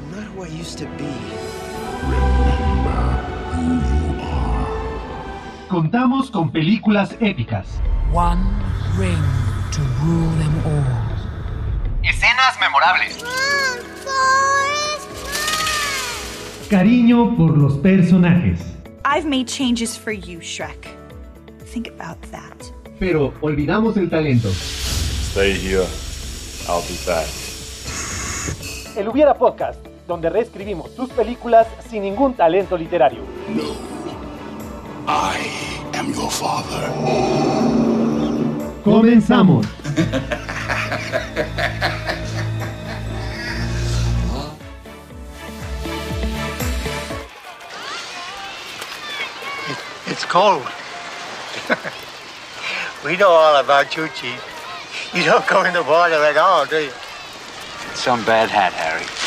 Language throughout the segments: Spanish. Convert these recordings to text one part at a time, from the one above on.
I'm not who I used to be. Contamos con películas épicas, One ring to rule them all. Escenas memorables. cariño por los personajes, I've made changes for you, Shrek. Think about that. pero olvidamos el talento. Stay here. I'll be back. El Hubiera Podcast, donde reescribimos tus películas sin ningún talento literario. I am your father. Comenzamos. It's cold. we know all about you, Chief. You don't go in the water at all, do you? Some bad hat, Harry.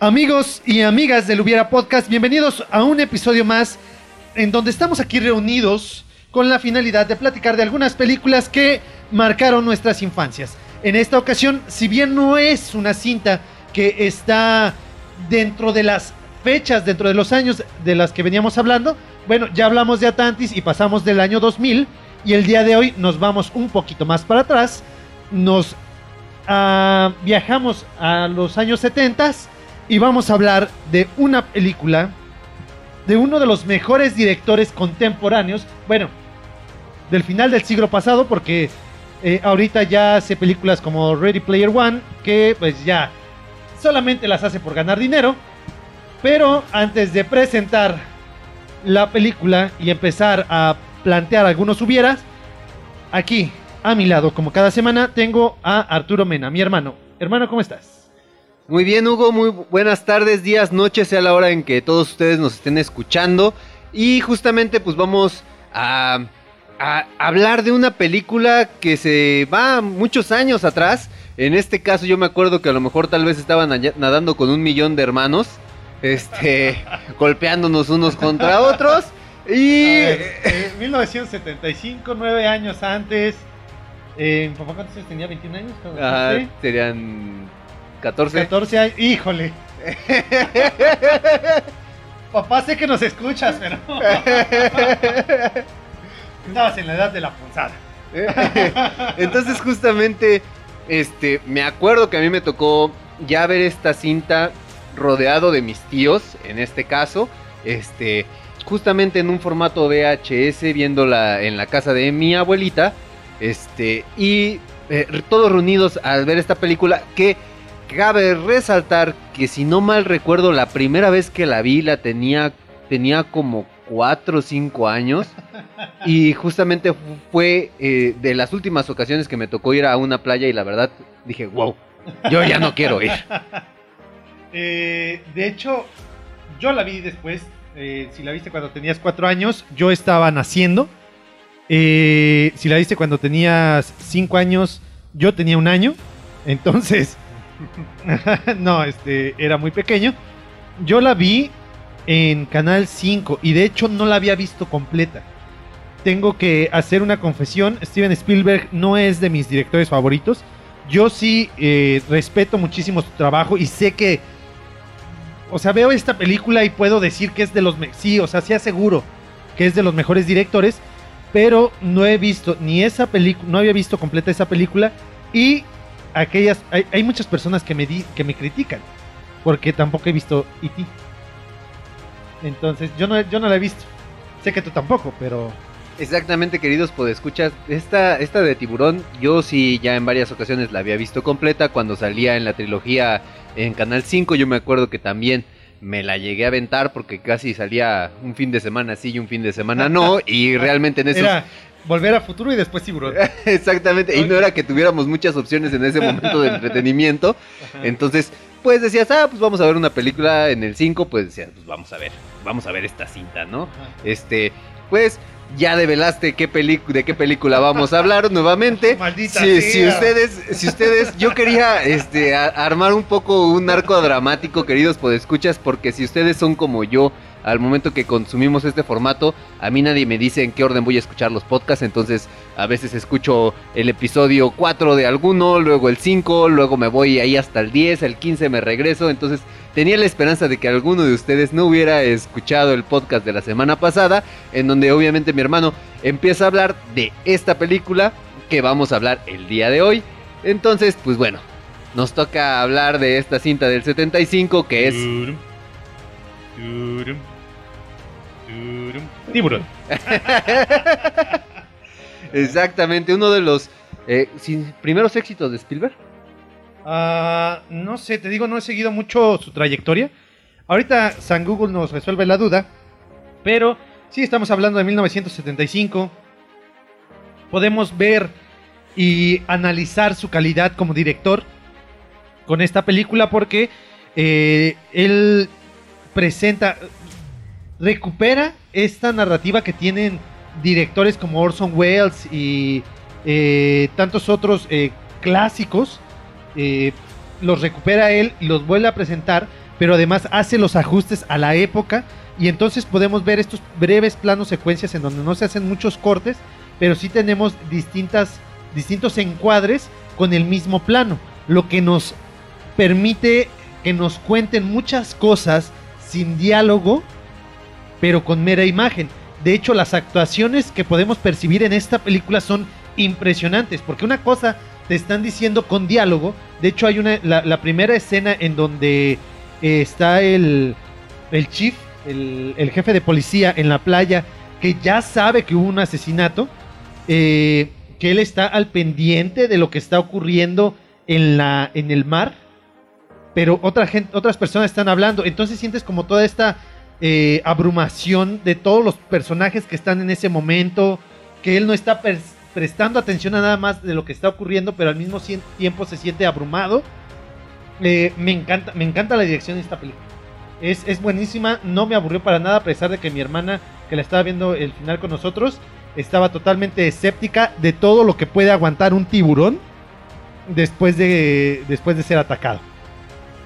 Amigos y amigas del Hubiera Podcast, bienvenidos a un episodio más en donde estamos aquí reunidos con la finalidad de platicar de algunas películas que marcaron nuestras infancias. En esta ocasión, si bien no es una cinta que está dentro de las fechas, dentro de los años de las que veníamos hablando, bueno, ya hablamos de Atlantis y pasamos del año 2000 y el día de hoy nos vamos un poquito más para atrás, nos ah, viajamos a los años 70 y vamos a hablar de una película de uno de los mejores directores contemporáneos, bueno, del final del siglo pasado, porque eh, ahorita ya hace películas como Ready Player One, que pues ya solamente las hace por ganar dinero. Pero antes de presentar la película y empezar a plantear algunos hubieras, aquí a mi lado, como cada semana, tengo a Arturo Mena, mi hermano. Hermano, ¿cómo estás? Muy bien, Hugo, muy buenas tardes, días, noches, sea la hora en que todos ustedes nos estén escuchando. Y justamente pues vamos a, a hablar de una película que se va muchos años atrás. En este caso yo me acuerdo que a lo mejor tal vez estaban nadando con un millón de hermanos. Este, golpeándonos unos contra otros. Y... eh, 1975, nueve años antes. Eh, ¿Mi papá cuántos años tenía? ¿21 años? ah, serían 14. 14 años. Híjole. Papá, sé que nos escuchas, pero. Estabas en la edad de la punzada. Entonces justamente, este, me acuerdo que a mí me tocó ya ver esta cinta rodeado de mis tíos, en este caso, este, justamente en un formato VHS, viéndola en la casa de mi abuelita, este, y eh, todos reunidos al ver esta película que cabe resaltar que si no mal recuerdo la primera vez que la vi la tenía tenía como 4 o 5 años y justamente fu- fue eh, de las últimas ocasiones que me tocó ir a una playa y la verdad dije, wow, yo ya no quiero ir. Eh, de hecho, yo la vi después. eh, si la viste cuando tenías cuatro años, yo estaba naciendo. Si la viste cuando tenías cinco años, yo tenía un año. Entonces, no, este, era muy pequeño. Yo la vi en Canal 5 y de hecho no la había visto completa. Tengo que hacer una confesión, Steven Spielberg no es de mis directores favoritos. Yo sí eh, respeto muchísimo su trabajo y sé que, o sea, veo esta película y puedo decir que es de los, sí, o sea, sí aseguro que es de los mejores directores, pero no he visto ni esa película, no había visto completa esa película y aquellas, hay, hay muchas personas que me, di, que me critican porque tampoco he visto E.T. Entonces, yo no, yo no la he visto. Sé que tú tampoco, pero Exactamente, queridos podescuchas, esta, esta de tiburón, yo sí ya en varias ocasiones la había visto completa cuando salía en la trilogía en Canal 5, yo me acuerdo que también me la llegué a aventar porque casi salía un fin de semana sí y un fin de semana no, y realmente en esos... era volver a futuro y después tiburón. Exactamente, y no era que tuviéramos muchas opciones en ese momento de entretenimiento, entonces pues decías, ah, pues vamos a ver una película en el 5, pues decías, pues vamos a ver, vamos a ver esta cinta, ¿no? Este, pues ya develaste qué de qué película vamos a hablar nuevamente. Maldita si, si ustedes, si ustedes, yo quería este a- armar un poco un arco dramático, queridos podescuchas, porque si ustedes son como yo, al momento que consumimos este formato, a mí nadie me dice en qué orden voy a escuchar los podcasts, entonces a veces escucho el episodio 4 de alguno, luego el 5, luego me voy ahí hasta el 10, el 15 me regreso, entonces tenía la esperanza de que alguno de ustedes no hubiera escuchado el podcast de la semana pasada, en donde obviamente mi hermano empieza a hablar de esta película que vamos a hablar el día de hoy. Entonces, pues bueno, nos toca hablar de esta cinta del 75 que es... Tiburón. Exactamente, uno de los eh, primeros éxitos de Spielberg. Ah, no sé, te digo, no he seguido mucho su trayectoria. Ahorita San Google nos resuelve la duda, pero sí estamos hablando de 1975. Podemos ver y analizar su calidad como director con esta película porque eh, él presenta, recupera esta narrativa que tienen directores como Orson Welles y eh, tantos otros eh, clásicos eh, los recupera él y los vuelve a presentar, pero además hace los ajustes a la época y entonces podemos ver estos breves planos secuencias en donde no se hacen muchos cortes, pero sí tenemos distintas, distintos encuadres con el mismo plano, lo que nos permite que nos cuenten muchas cosas sin diálogo, pero con mera imagen. De hecho, las actuaciones que podemos percibir en esta película son impresionantes, porque una cosa te están diciendo con diálogo. De hecho, hay una la, primera escena en donde eh, está el, el chief, el, el jefe de policía en la playa, que ya sabe que hubo un asesinato, eh, que él está al pendiente de lo que está ocurriendo en, la, en el mar, pero otra gente, otras personas están hablando. Entonces sientes como toda esta eh, abrumación de todos los personajes que están en ese momento, que él no está prestando atención a nada más de lo que está ocurriendo, pero al mismo tiempo se siente abrumado. Eh, me, encanta, me encanta la dirección de esta película. Es, es buenísima, no me aburrió para nada, a pesar de que mi hermana, que la estaba viendo el final con nosotros, estaba totalmente escéptica de todo lo que puede aguantar un tiburón después de, después de ser atacado.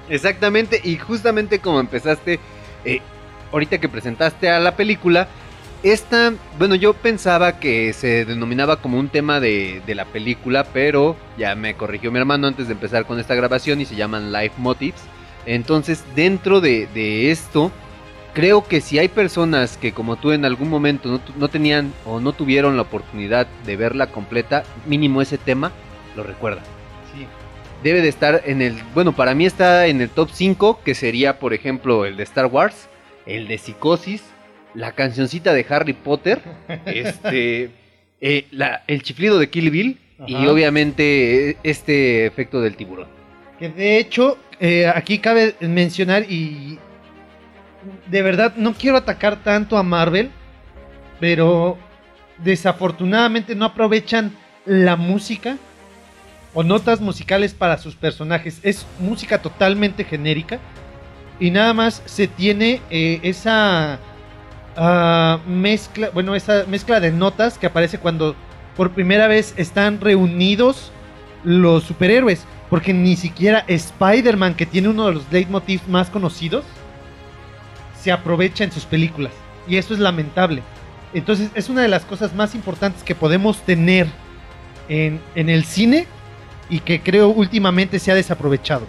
Exactamente, y justamente como empezaste, eh, ahorita que presentaste a la película, esta, bueno, yo pensaba que se denominaba como un tema de, de la película, pero ya me corrigió mi hermano antes de empezar con esta grabación y se llaman Life Motives. Entonces, dentro de, de esto, creo que si hay personas que como tú en algún momento no, no tenían o no tuvieron la oportunidad de verla completa, mínimo ese tema, lo recuerdan Sí. debe de estar en el, bueno, para mí está en el top 5, que sería, por ejemplo, el de Star Wars, el de Psicosis, la cancioncita de Harry Potter, este, eh, la- el chiflido de Kill Bill y obviamente eh, este efecto del tiburón. Que de hecho, eh, aquí cabe mencionar y de verdad no quiero atacar tanto a Marvel, pero desafortunadamente no aprovechan la música o notas musicales para sus personajes. Es música totalmente genérica y nada más se tiene eh, esa ah, mezcla, bueno, esa mezcla de notas que aparece cuando por primera vez están reunidos los superhéroes. Porque ni siquiera Spider-Man, que tiene uno de los leitmotiv más conocidos, se aprovecha en sus películas. Y eso es lamentable. Entonces es una de las cosas más importantes que podemos tener en, en el cine y que creo últimamente se ha desaprovechado.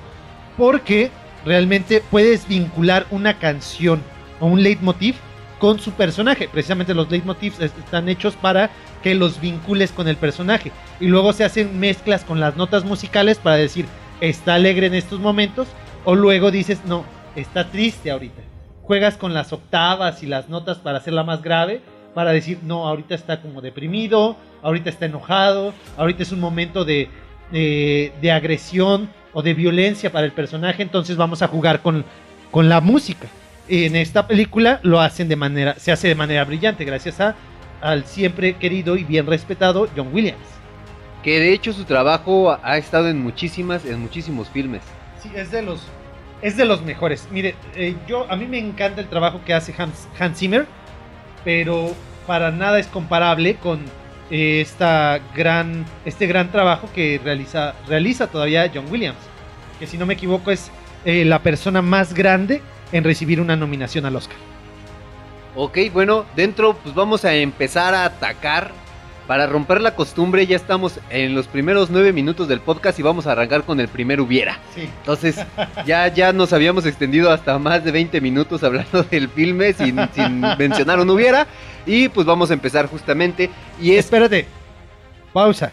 Porque realmente puedes vincular una canción o un leitmotiv con su personaje. Precisamente los leitmotivs es- están hechos para que los vincules con el personaje. Y luego se hacen mezclas con las notas musicales para decir, está alegre en estos momentos. O luego dices, no, está triste ahorita. Juegas con las octavas y las notas para hacerla más grave. Para decir, no, ahorita está como deprimido, ahorita está enojado, ahorita es un momento de, de, de agresión o de violencia para el personaje. Entonces vamos a jugar con, con la música. En esta película lo hacen de manera, se hace de manera brillante, gracias a al siempre querido y bien respetado John Williams. Que de hecho su trabajo ha estado en muchísimas, en muchísimos filmes. Sí, es de los es de los mejores. Mire, eh, yo a mí me encanta el trabajo que hace Hans, Hans Zimmer, pero para nada es comparable con esta gran este gran trabajo que realiza realiza todavía John Williams, que si no me equivoco es eh, la persona más grande en recibir una nominación al Oscar. Ok, bueno, dentro pues vamos a empezar a atacar. Para romper la costumbre ya estamos en los primeros nueve minutos del podcast y vamos a arrancar con el primer hubiera. Sí. Entonces ya, ya nos habíamos extendido hasta más de 20 minutos hablando del filme sin, sin mencionar un hubiera. Y pues vamos a empezar justamente. Y es... Espérate. Pausa.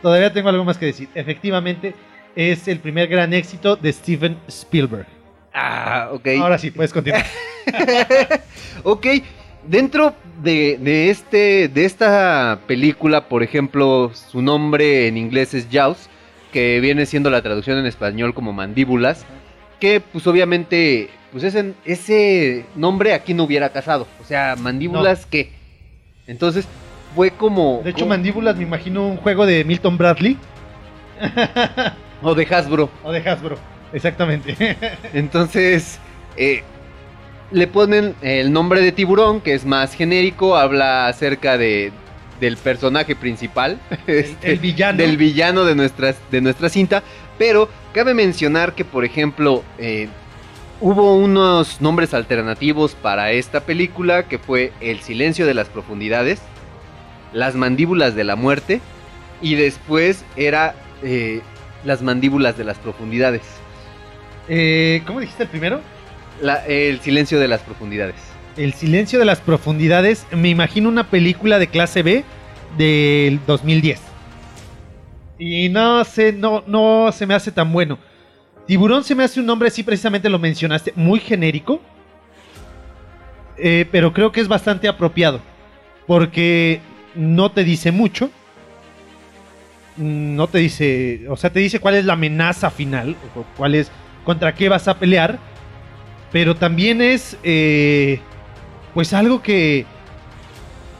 Todavía tengo algo más que decir. Efectivamente, es el primer gran éxito de Steven Spielberg. Ah, ok. Ahora sí, puedes continuar. ok, dentro de, de este, de esta película, por ejemplo, su nombre en inglés es Jaws, que viene siendo la traducción en español como mandíbulas, que pues obviamente, pues ese, ese nombre aquí no hubiera casado. O sea, mandíbulas, ¿qué? Entonces, fue como... De hecho, como- Mandíbulas me imagino un juego de Milton Bradley O de Hasbro. o de Hasbro. Exactamente. Entonces, eh, le ponen el nombre de tiburón, que es más genérico, habla acerca de, del personaje principal, este, el villano. del villano de, nuestras, de nuestra cinta, pero cabe mencionar que, por ejemplo, eh, hubo unos nombres alternativos para esta película, que fue El silencio de las profundidades, Las mandíbulas de la muerte, y después era eh, Las mandíbulas de las profundidades. Eh, ¿Cómo dijiste el primero? El silencio de las profundidades. El silencio de las profundidades. Me imagino una película de clase B del 2010. Y no sé, no, no se me hace tan bueno. Tiburón se me hace un nombre, sí, precisamente lo mencionaste, muy genérico. Eh, pero creo que es bastante apropiado. Porque no te dice mucho. No te dice. O sea, te dice cuál es la amenaza final. O cuál es. contra qué vas a pelear. Pero también es. eh, pues algo que,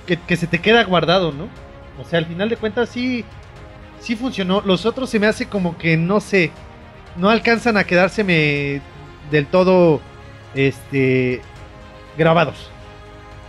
que. se te queda guardado, ¿no? O sea, al final de cuentas sí. Sí funcionó. Los otros se me hace como que no sé. No alcanzan a quedárseme del todo. Este. grabados.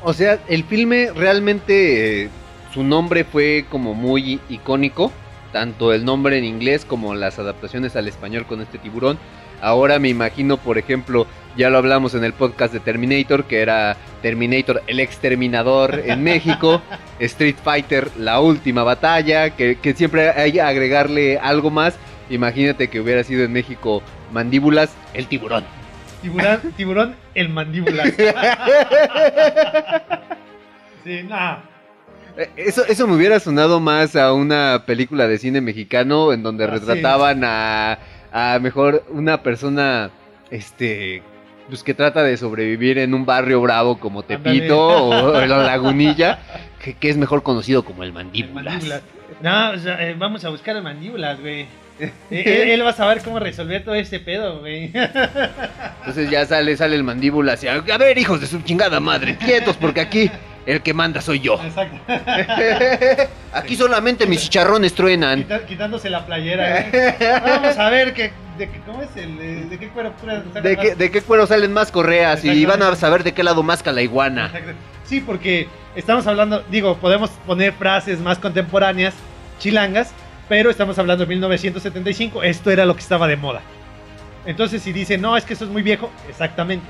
O sea, el filme realmente eh, su nombre fue como muy icónico, tanto el nombre en inglés como las adaptaciones al español con este tiburón. Ahora me imagino, por ejemplo, ya lo hablamos en el podcast de Terminator, que era Terminator el exterminador en México, Street Fighter la última batalla, que, que siempre hay que agregarle algo más. Imagínate que hubiera sido en México Mandíbulas el tiburón. Tiburón, tiburón el mandíbula. sí, nada. Eh, Eso, eso me hubiera sonado más a una película de cine mexicano en donde Ah, sí. retrataban a, a mejor una persona, este, pues que trata de sobrevivir en un barrio bravo como Tepito o, o la Lagunilla, que, que es mejor conocido como el Mandíbulas. Mandíbula. No, o sea, eh, vamos a buscar el mandíbulas, güey. Eh, él, él va a saber cómo resolver todo este pedo, güey. Entonces ya sale, sale el Mandíbulas y a a ver, hijos de su chingada madre, quietos porque aquí el que manda soy yo. Exacto. Aquí solamente mis chicharrones truenan. Quita- quitándose la playera, güey. Vamos a ver qué, de qué, ¿cómo es el, de, de qué cuero ¿De qué, ¿De qué cuero salen más correas? Y van a saber de qué lado más la iguana. Exacto. Sí, porque estamos hablando, digo, podemos poner frases más contemporáneas, chilangas, pero estamos hablando de 1975, esto era lo que estaba de moda. Entonces, si dicen, no, es que eso es muy viejo, exactamente.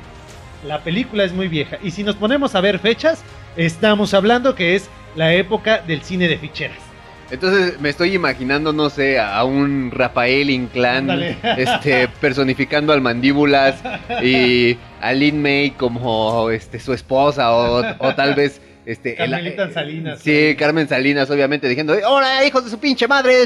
La película es muy vieja. Y si nos ponemos a ver fechas, estamos hablando que es la época del cine de ficheras. Entonces me estoy imaginando, no sé, a un Rafael Inclán este, personificando al mandíbulas y a Lin May como este, su esposa o, o tal vez... Este, el- Carmelita Salinas. Sí, Carmen Salinas, obviamente, diciendo, ¡Hola, hijos de su pinche madre!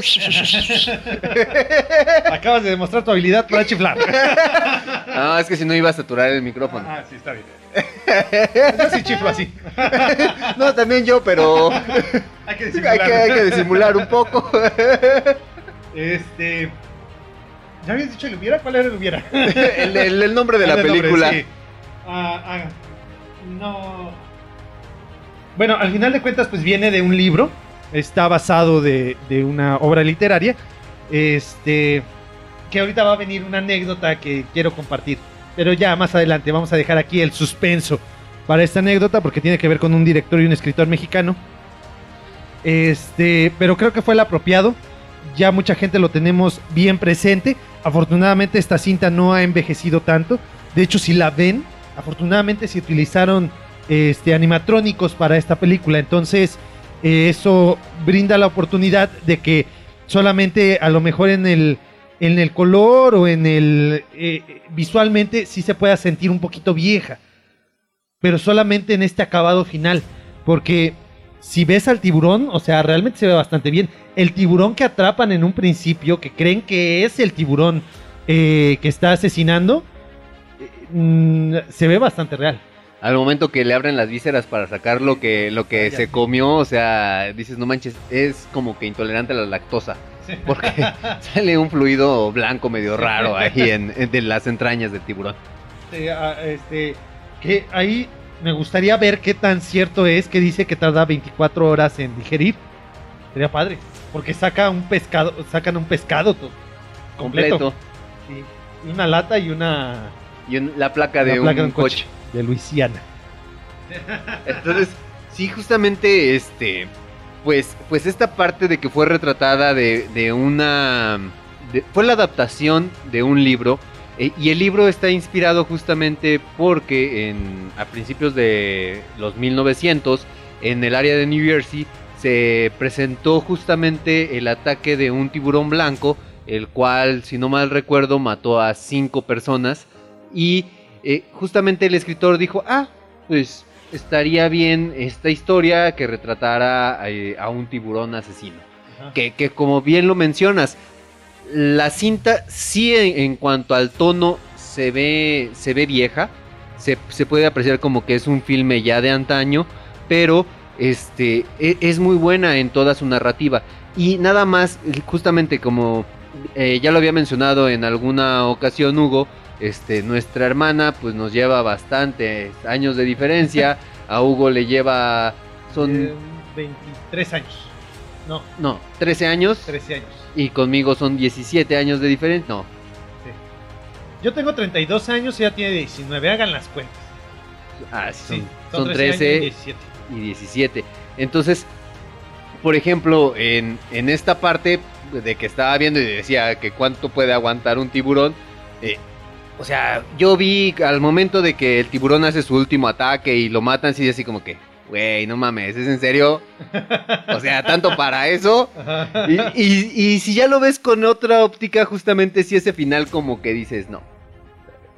Acabas de demostrar tu habilidad para chiflar. no, es que si no iba a saturar el micrófono. Ah, sí, está bien. Yo sí chiflo así. No, también yo, pero Hay que hay disimular. que, hay que disimular un poco. Este. ¿Ya habías dicho el hubiera? ¿Cuál era el hubiera? el, el- el nombre de la nombre, película. sí. Ah, ah, no. Bueno, al final de cuentas, pues viene de un libro. Está basado de, de una obra literaria. Este. Que ahorita va a venir una anécdota que quiero compartir. Pero ya más adelante vamos a dejar aquí el suspenso para esta anécdota porque tiene que ver con un director y un escritor mexicano. Este, pero creo que fue el apropiado. Ya mucha gente lo tenemos bien presente. Afortunadamente esta cinta no ha envejecido tanto. De hecho, si la ven, afortunadamente se utilizaron este, animatrónicos para esta película. Entonces, eh, eso brinda la oportunidad de que solamente a lo mejor en el, en el color o en el eh, visualmente sí se pueda sentir un poquito vieja. Pero solamente en este acabado final. Porque si ves al tiburón, o sea, realmente se ve bastante bien. El tiburón que atrapan en un principio, que creen que es el tiburón eh, que está asesinando, eh, mm, se ve bastante real. Al momento que le abren las vísceras para sacar lo que, lo que se comió, o sea, dices, no manches, es como que intolerante a la lactosa. Porque sale un fluido blanco medio raro ahí en, en- de las entrañas del tiburón. Este, ah, este, que ahí me gustaría ver qué tan cierto es que dice que tarda 24 horas en digerir. Sería padre, porque saca un pescado, sacan un pescado to- completo. Completo. Sí, una lata y una Y un- la placa de la un, placa de un coche. de Luisiana. Entonces, sí, justamente este. Pues, pues esta parte de que fue retratada de, de una. fue la adaptación de un libro. eh, y el libro está inspirado justamente porque en, a principios de los 1900, en el área de New Jersey, se presentó justamente el ataque de un tiburón blanco, el cual, si no mal recuerdo, mató a cinco personas. Y eh, justamente el escritor dijo, ah, pues estaría bien esta historia que retratara eh, a un tiburón asesino. Que, que como bien lo mencionas, la cinta sí en, en cuanto al tono se ve, se ve vieja. Se, se puede apreciar como que es un filme ya de antaño, pero este, e- es muy buena en toda su narrativa. Y nada más, justamente como eh, ya lo había mencionado en alguna ocasión Hugo, este, nuestra hermana pues nos lleva bastantes años de diferencia. A Hugo le lleva, son, Eh, 23 años. No, no, 13 años. 13 años. Y conmigo son 17 años de diferencia. No, Yo tengo 32 años y ella tiene 19, hagan las cuentas. ah, sí, son, Sí, son 13 años 13 y 17. y 17. Entonces, por ejemplo, en, en esta parte de que estaba viendo y decía que cuánto puede aguantar un tiburón, eh, o sea, yo vi al momento de que el tiburón hace su último ataque y lo matan, sí, así como que, güey, no mames, ¿es en serio? O sea, tanto para eso. Y, y- y si ya lo ves con otra óptica, justamente si ese final como que dices, no,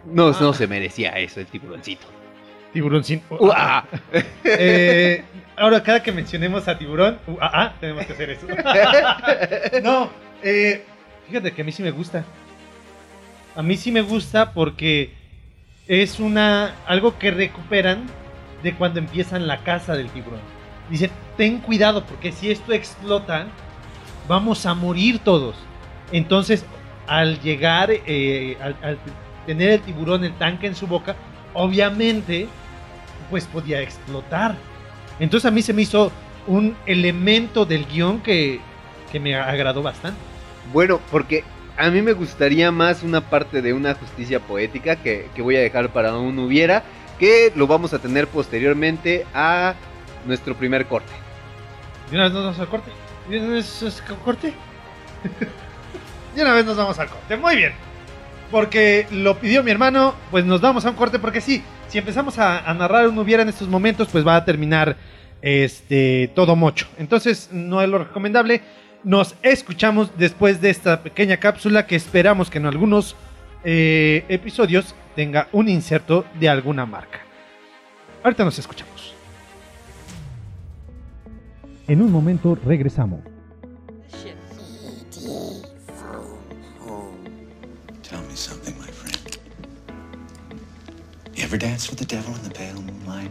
no, no se merecía eso el tiburoncito. Tiburón sin. Uh, ah. Eh, ahora, cada que mencionemos a tiburón, uh, ah, ah, tenemos que hacer eso. no, eh, fíjate que a mí sí me gusta. A mí sí me gusta porque es una algo que recuperan de cuando empiezan la caza del tiburón. Dicen, ten cuidado porque si esto explota, vamos a morir todos. Entonces, al llegar, eh, al, al tener el tiburón, el tanque en su boca, obviamente, pues podía explotar. Entonces a mí se me hizo un elemento del guion que, que me agradó bastante. Bueno, porque a mí me gustaría más una parte de una justicia poética que, que voy a dejar para un hubiera, que lo vamos a tener posteriormente a nuestro primer corte. ¿De una vez nos vamos al corte? ¿De una vez corte? De una vez nos vamos al corte. Muy bien. Porque lo pidió mi hermano, pues nos vamos a un corte porque sí, si empezamos a, a narrar un hubiera en estos momentos, pues va a terminar este todo mocho. Entonces, no es lo recomendable. Nos escuchamos después de esta pequeña cápsula que esperamos que en algunos eh, episodios tenga un inserto de alguna marca. Ahorita nos escuchamos. En un momento regresamos. Tell me something, my friend. You ever dance with the devil in the pale moonlight?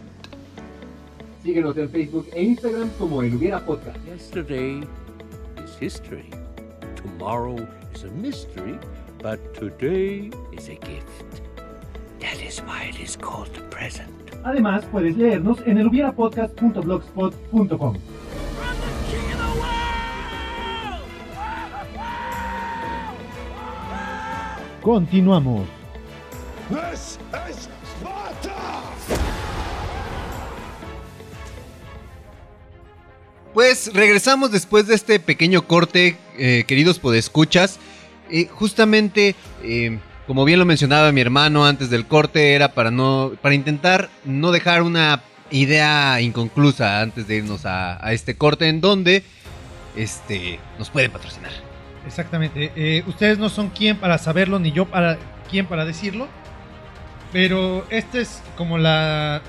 Síguenos en Facebook e Instagram como El Hubiera Podcast. Yesterday is history. Tomorrow is a mystery, but today is a gift. That is why it is called the present. Además, puedes leernos en elhubierapodcast.blogspot.com. Continuamos. This is Pues regresamos después de este pequeño corte, eh, queridos podescuchas. Eh, justamente, eh, como bien lo mencionaba mi hermano antes del corte, era para no, para intentar no dejar una idea inconclusa antes de irnos a, a este corte en donde este, nos pueden patrocinar. Exactamente. Eh, ustedes no son quien para saberlo, ni yo para quien para decirlo. Pero esta es como la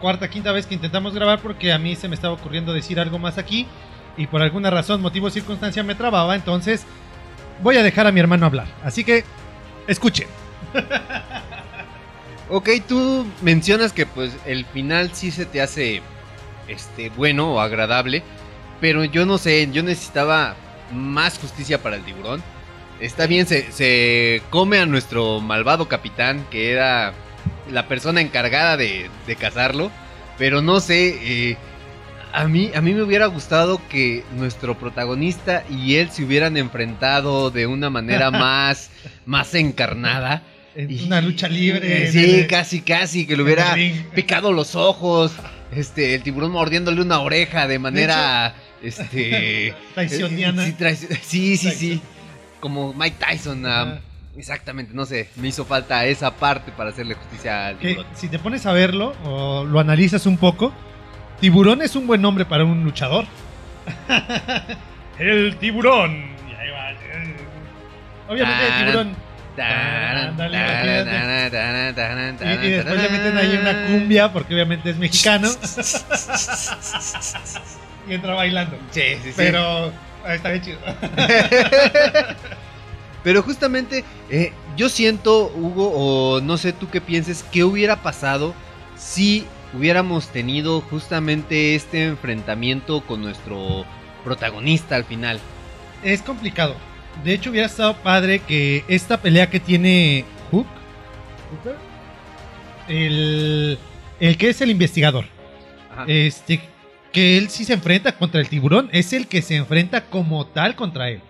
cuarta, quinta vez que intentamos grabar porque a mí se me estaba ocurriendo decir algo más aquí. Y por alguna razón, motivo circunstancia me trababa. Entonces voy a dejar a mi hermano hablar. Así que escuchen. Ok, tú mencionas que pues el final sí se te hace este bueno o agradable, pero yo no sé, yo necesitaba más justicia para el tiburón. Está bien, se, se come a nuestro malvado capitán, que era la persona encargada de, de cazarlo, pero no sé, eh, a mí, a mí me hubiera gustado que nuestro protagonista y él se hubieran enfrentado de una manera más, más encarnada. En una lucha libre. en Sí, casi, casi, que le hubiera picado los ojos. Este, el tiburón mordiéndole una oreja de manera. este. Tysoniana. Sí, traici- sí, sí, sí. Como Mike Tyson. Exactamente, no sé. Me hizo falta esa parte para hacerle justicia al que tiburón. si te pones a verlo o lo analizas un poco, tiburón es un buen nombre para un luchador. el tiburón. Y ahí va. Obviamente el tiburón. taran, taran, taran, Y, y después le meten ahí una cumbia porque obviamente es mexicano. y entra bailando. Sí, sí, sí. Pero está bien chido. Pero justamente eh, yo siento, Hugo, o no sé tú qué pienses, qué hubiera pasado si hubiéramos tenido justamente este enfrentamiento con nuestro protagonista al final. es complicado. De hecho, hubiera estado padre que esta pelea que tiene Hook, Hooker, el, el que es el investigador, Ajá. este, que él sí se enfrenta contra el tiburón, es el que se enfrenta como tal contra él.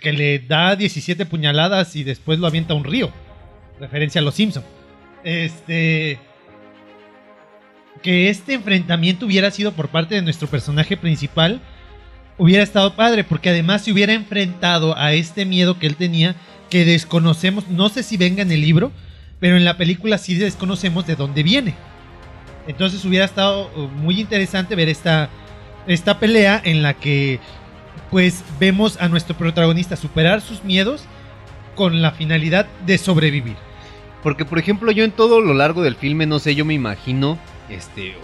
Que le da 17 puñaladas y después lo avienta a un río. Referencia a los Simpson. Este. Que este enfrentamiento hubiera sido por parte de nuestro personaje principal. Hubiera estado padre, porque además se hubiera enfrentado a este miedo que él tenía, que desconocemos, no sé si venga en el libro, pero en la película sí desconocemos de dónde viene. Entonces hubiera estado uh, muy interesante ver esta, esta pelea en la que pues vemos a nuestro protagonista superar sus miedos con la finalidad de sobrevivir. Porque, por ejemplo, yo en todo lo largo del filme, no sé, yo me imagino, este,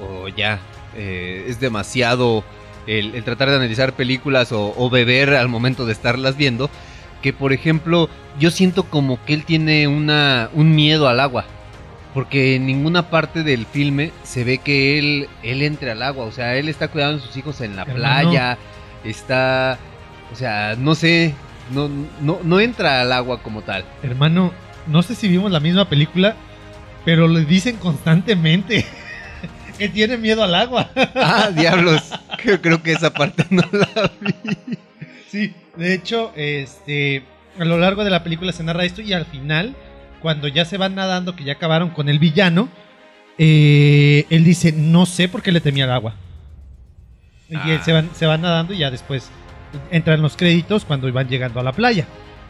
o, o ya, eh, es demasiado el, el tratar de analizar películas o, o beber al momento de estarlas viendo, que, por ejemplo, yo siento como que él tiene una, un miedo al agua. Porque en ninguna parte del filme se ve que él, él entre al agua. O sea, él está cuidando a sus hijos en la playa. Está. O sea, no sé. No, no, no entra al agua como tal. Hermano, no sé si vimos la misma película, pero le dicen constantemente que tiene miedo al agua. Ah, diablos. Creo, creo que esa parte no la vi. Sí, de hecho, este, a lo largo de la película se narra esto y al final, cuando ya se van nadando, que ya acabaron con el villano, eh, él dice, no sé por qué le temía al agua. Y él se van, se van nadando y ya después entran los créditos cuando van llegando a la playa.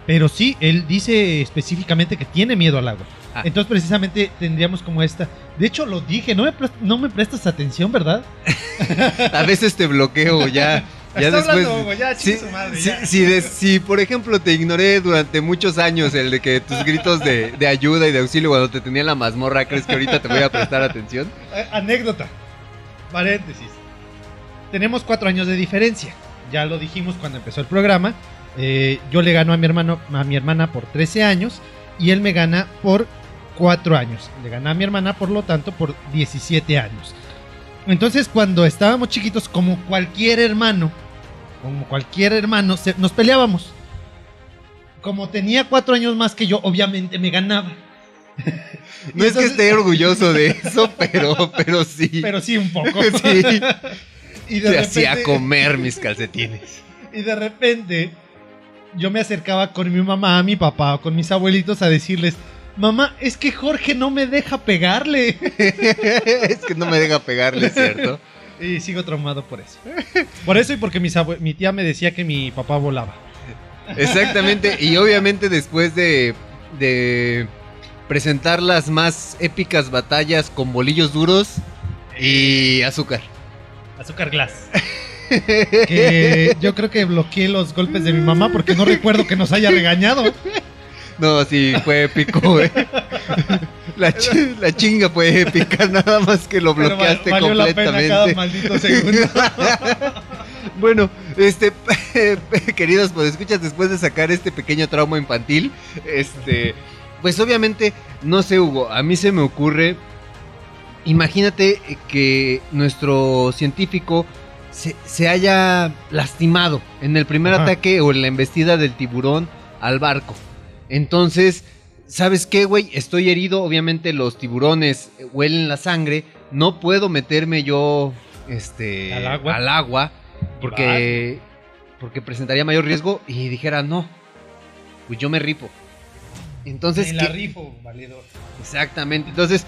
Pero sí, él dice específicamente que tiene miedo al agua. Ah. Entonces precisamente tendríamos como esta... De hecho lo dije, no me, no me prestas atención, ¿verdad? A veces te bloqueo ya. Ya Está después. hablando, Hugo, ya, si, su madre, si- ya. si de- si, por ejemplo, te ignoré durante muchos años el de que tus gritos de, de ayuda y de auxilio cuando te tenía en la mazmorra, ¿crees que ahorita te voy a prestar atención? Eh, Anécdota. Paréntesis. Tenemos cuatro años de diferencia. Ya lo dijimos cuando empezó el programa. Eh, yo le gano a mi hermano, a mi hermana por 13 años y él me gana por 4 años. Le gana a mi hermana, por lo tanto, por 17 años. Entonces, cuando estábamos chiquitos, como cualquier hermano, como cualquier hermano, se- nos peleábamos. Como tenía 4 años más que yo, obviamente me ganaba. No es que esté orgulloso de eso, pero, pero sí. Pero sí, un poco. Sí. Y de Te hacía repente- comer mis calcetines. Y de repente yo me acercaba con mi mamá, mi papá o con mis abuelitos a decirles, mamá, es que Jorge no me deja pegarle. es que no me deja pegarle, ¿cierto? Y sigo traumado por eso. Por eso y porque mis mi tía me decía que mi papá volaba. Exactamente, y obviamente después de, de presentar las más épicas batallas con bolillos duros, Y azúcar. Azúcar Glass. que yo creo que bloqueé los golpes de mi mamá porque no recuerdo que nos haya regañado. No, sí, fue épico, güey. La, chi- la chinga fue épica, nada más que lo Pero bloqueaste valió la pena completamente. cada maldito segundo. Bueno, este, queridos, pues escuchas después de sacar este pequeño trauma infantil, este, pues obviamente, no sé, Hugo, a mí se me ocurre, imagínate que nuestro científico se, se haya lastimado en el primer Ajá. ataque o en la embestida del tiburón al barco. Entonces, ¿sabes qué, güey? Estoy herido, obviamente los tiburones eh, huelen la sangre, no puedo meterme yo, este, Al agua. al agua porque, porque presentaría mayor riesgo y dijera, no, pues yo me rifo. Entonces, Me la ¿qué- rifo, valedor. Exactamente. Entonces,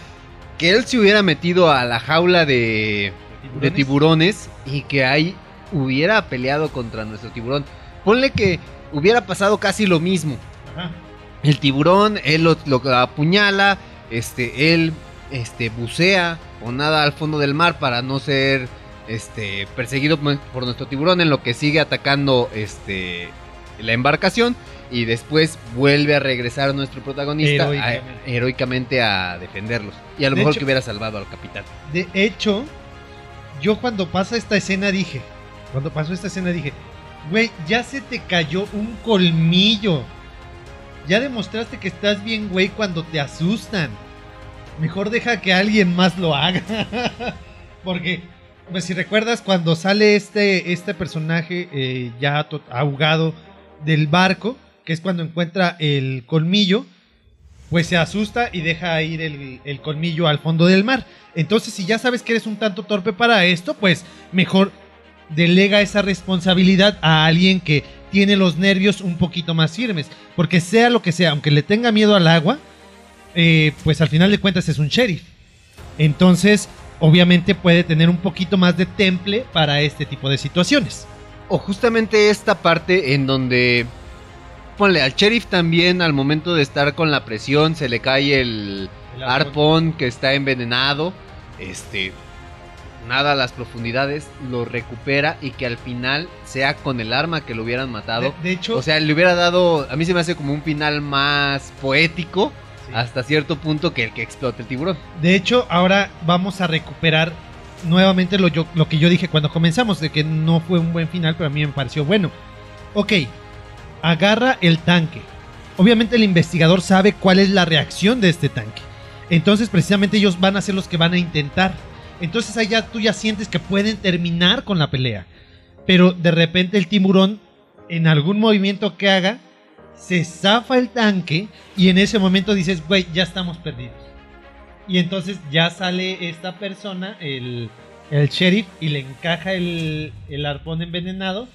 que él se hubiera metido a la jaula de, de tiburones y que ahí hubiera peleado contra nuestro tiburón. Ponle que hubiera pasado casi lo mismo. Ajá. El tiburón, él lo, lo apuñala, este, él este, bucea o nada al fondo del mar para no ser este, perseguido por por nuestro tiburón en lo que sigue atacando este, la embarcación y después vuelve a regresar nuestro protagonista a- Heroicamente. a defenderlos. Y a lo De mejor hecho- que hubiera salvado al capitán. De hecho, yo cuando pasa esta escena dije, cuando pasó esta escena dije, güey, ya se te cayó un colmillo. Ya demostraste que estás bien, güey, cuando te asustan. Mejor deja que alguien más lo haga. Porque, pues si recuerdas, cuando sale este, este personaje eh, ya ahogado del barco, que es cuando encuentra el colmillo, pues se asusta y deja ir el, colmillo al fondo del mar. Entonces, si ya sabes que eres un tanto torpe para esto, pues mejor delega esa responsabilidad a alguien que tiene los nervios un poquito más firmes. Porque sea lo que sea, aunque le tenga miedo al agua, eh, pues al final de cuentas es un sheriff. Entonces, obviamente puede tener un poquito más de temple para este tipo de situaciones. O justamente esta parte en donde. Ponle, al sheriff también al momento de estar con la presión se le cae el, El arpón que está envenenado. Este. Nada a las profundidades, lo recupera y que al final sea con el arma que lo hubieran matado. De, de hecho, O sea, le hubiera dado. A mí se me hace como un final más poético. Hasta cierto punto que el que explota el tiburón. De hecho, ahora vamos a recuperar nuevamente lo, yo- lo que yo dije cuando comenzamos, de que no fue un buen final, pero a mí me pareció bueno. Ok, agarra el tanque. Obviamente el investigador sabe cuál es la reacción de este tanque. Entonces precisamente ellos van a ser los que van a intentar. Entonces ya tú ya sientes que pueden terminar con la pelea. Pero de repente el tiburón, en algún movimiento que haga, se zafa el tanque y en ese momento dices, güey, ya estamos perdidos. Y entonces ya sale esta persona, el, el sheriff, y le encaja el, el arpón envenenado.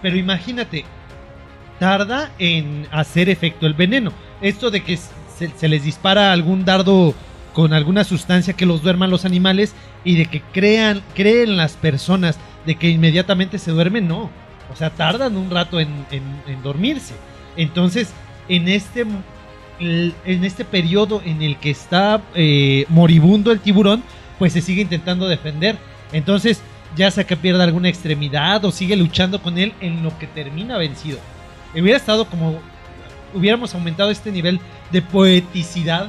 Pero imagínate, tarda en hacer efecto el veneno. Esto de que se, les dispara algún dardo con alguna sustancia que los duerman los animales y de que crean, creen las personas de que inmediatamente se duermen, no. O sea, tardan un rato en, dormirse. Entonces, en este, en este periodo en el que está eh, moribundo el tiburón, pues se sigue intentando defender. Entonces, ya sea que pierda alguna extremidad o sigue luchando con él en lo que termina vencido. Hubiera estado como. Hubiéramos aumentado este nivel de poeticidad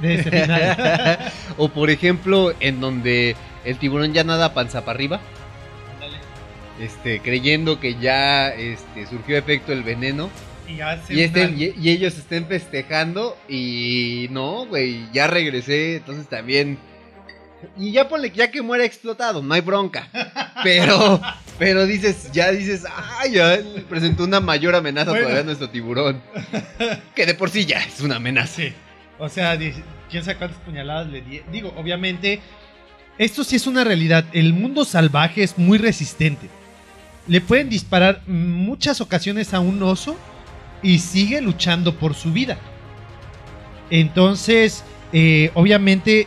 de ese final. o por ejemplo, en donde el tiburón ya nada panza para arriba. Este, creyendo que ya este, surgió efecto el veneno. y, Y, estén- y- y ellos estén festejando y no, güey, ya regresé, entonces también... Y ya ponle que ya que muera explotado, no hay bronca. Pero, pero dices, ya dices, ah, ya presentó una mayor amenaza Bueno. todavía a nuestro tiburón. Que de por sí ya es una amenaza. Sí. O sea, quién sabe cuántas puñaladas le di. Digo, obviamente, esto sí es una realidad. El mundo salvaje es muy resistente. Le pueden disparar muchas ocasiones a un oso y sigue luchando por su vida. Entonces, eh, obviamente,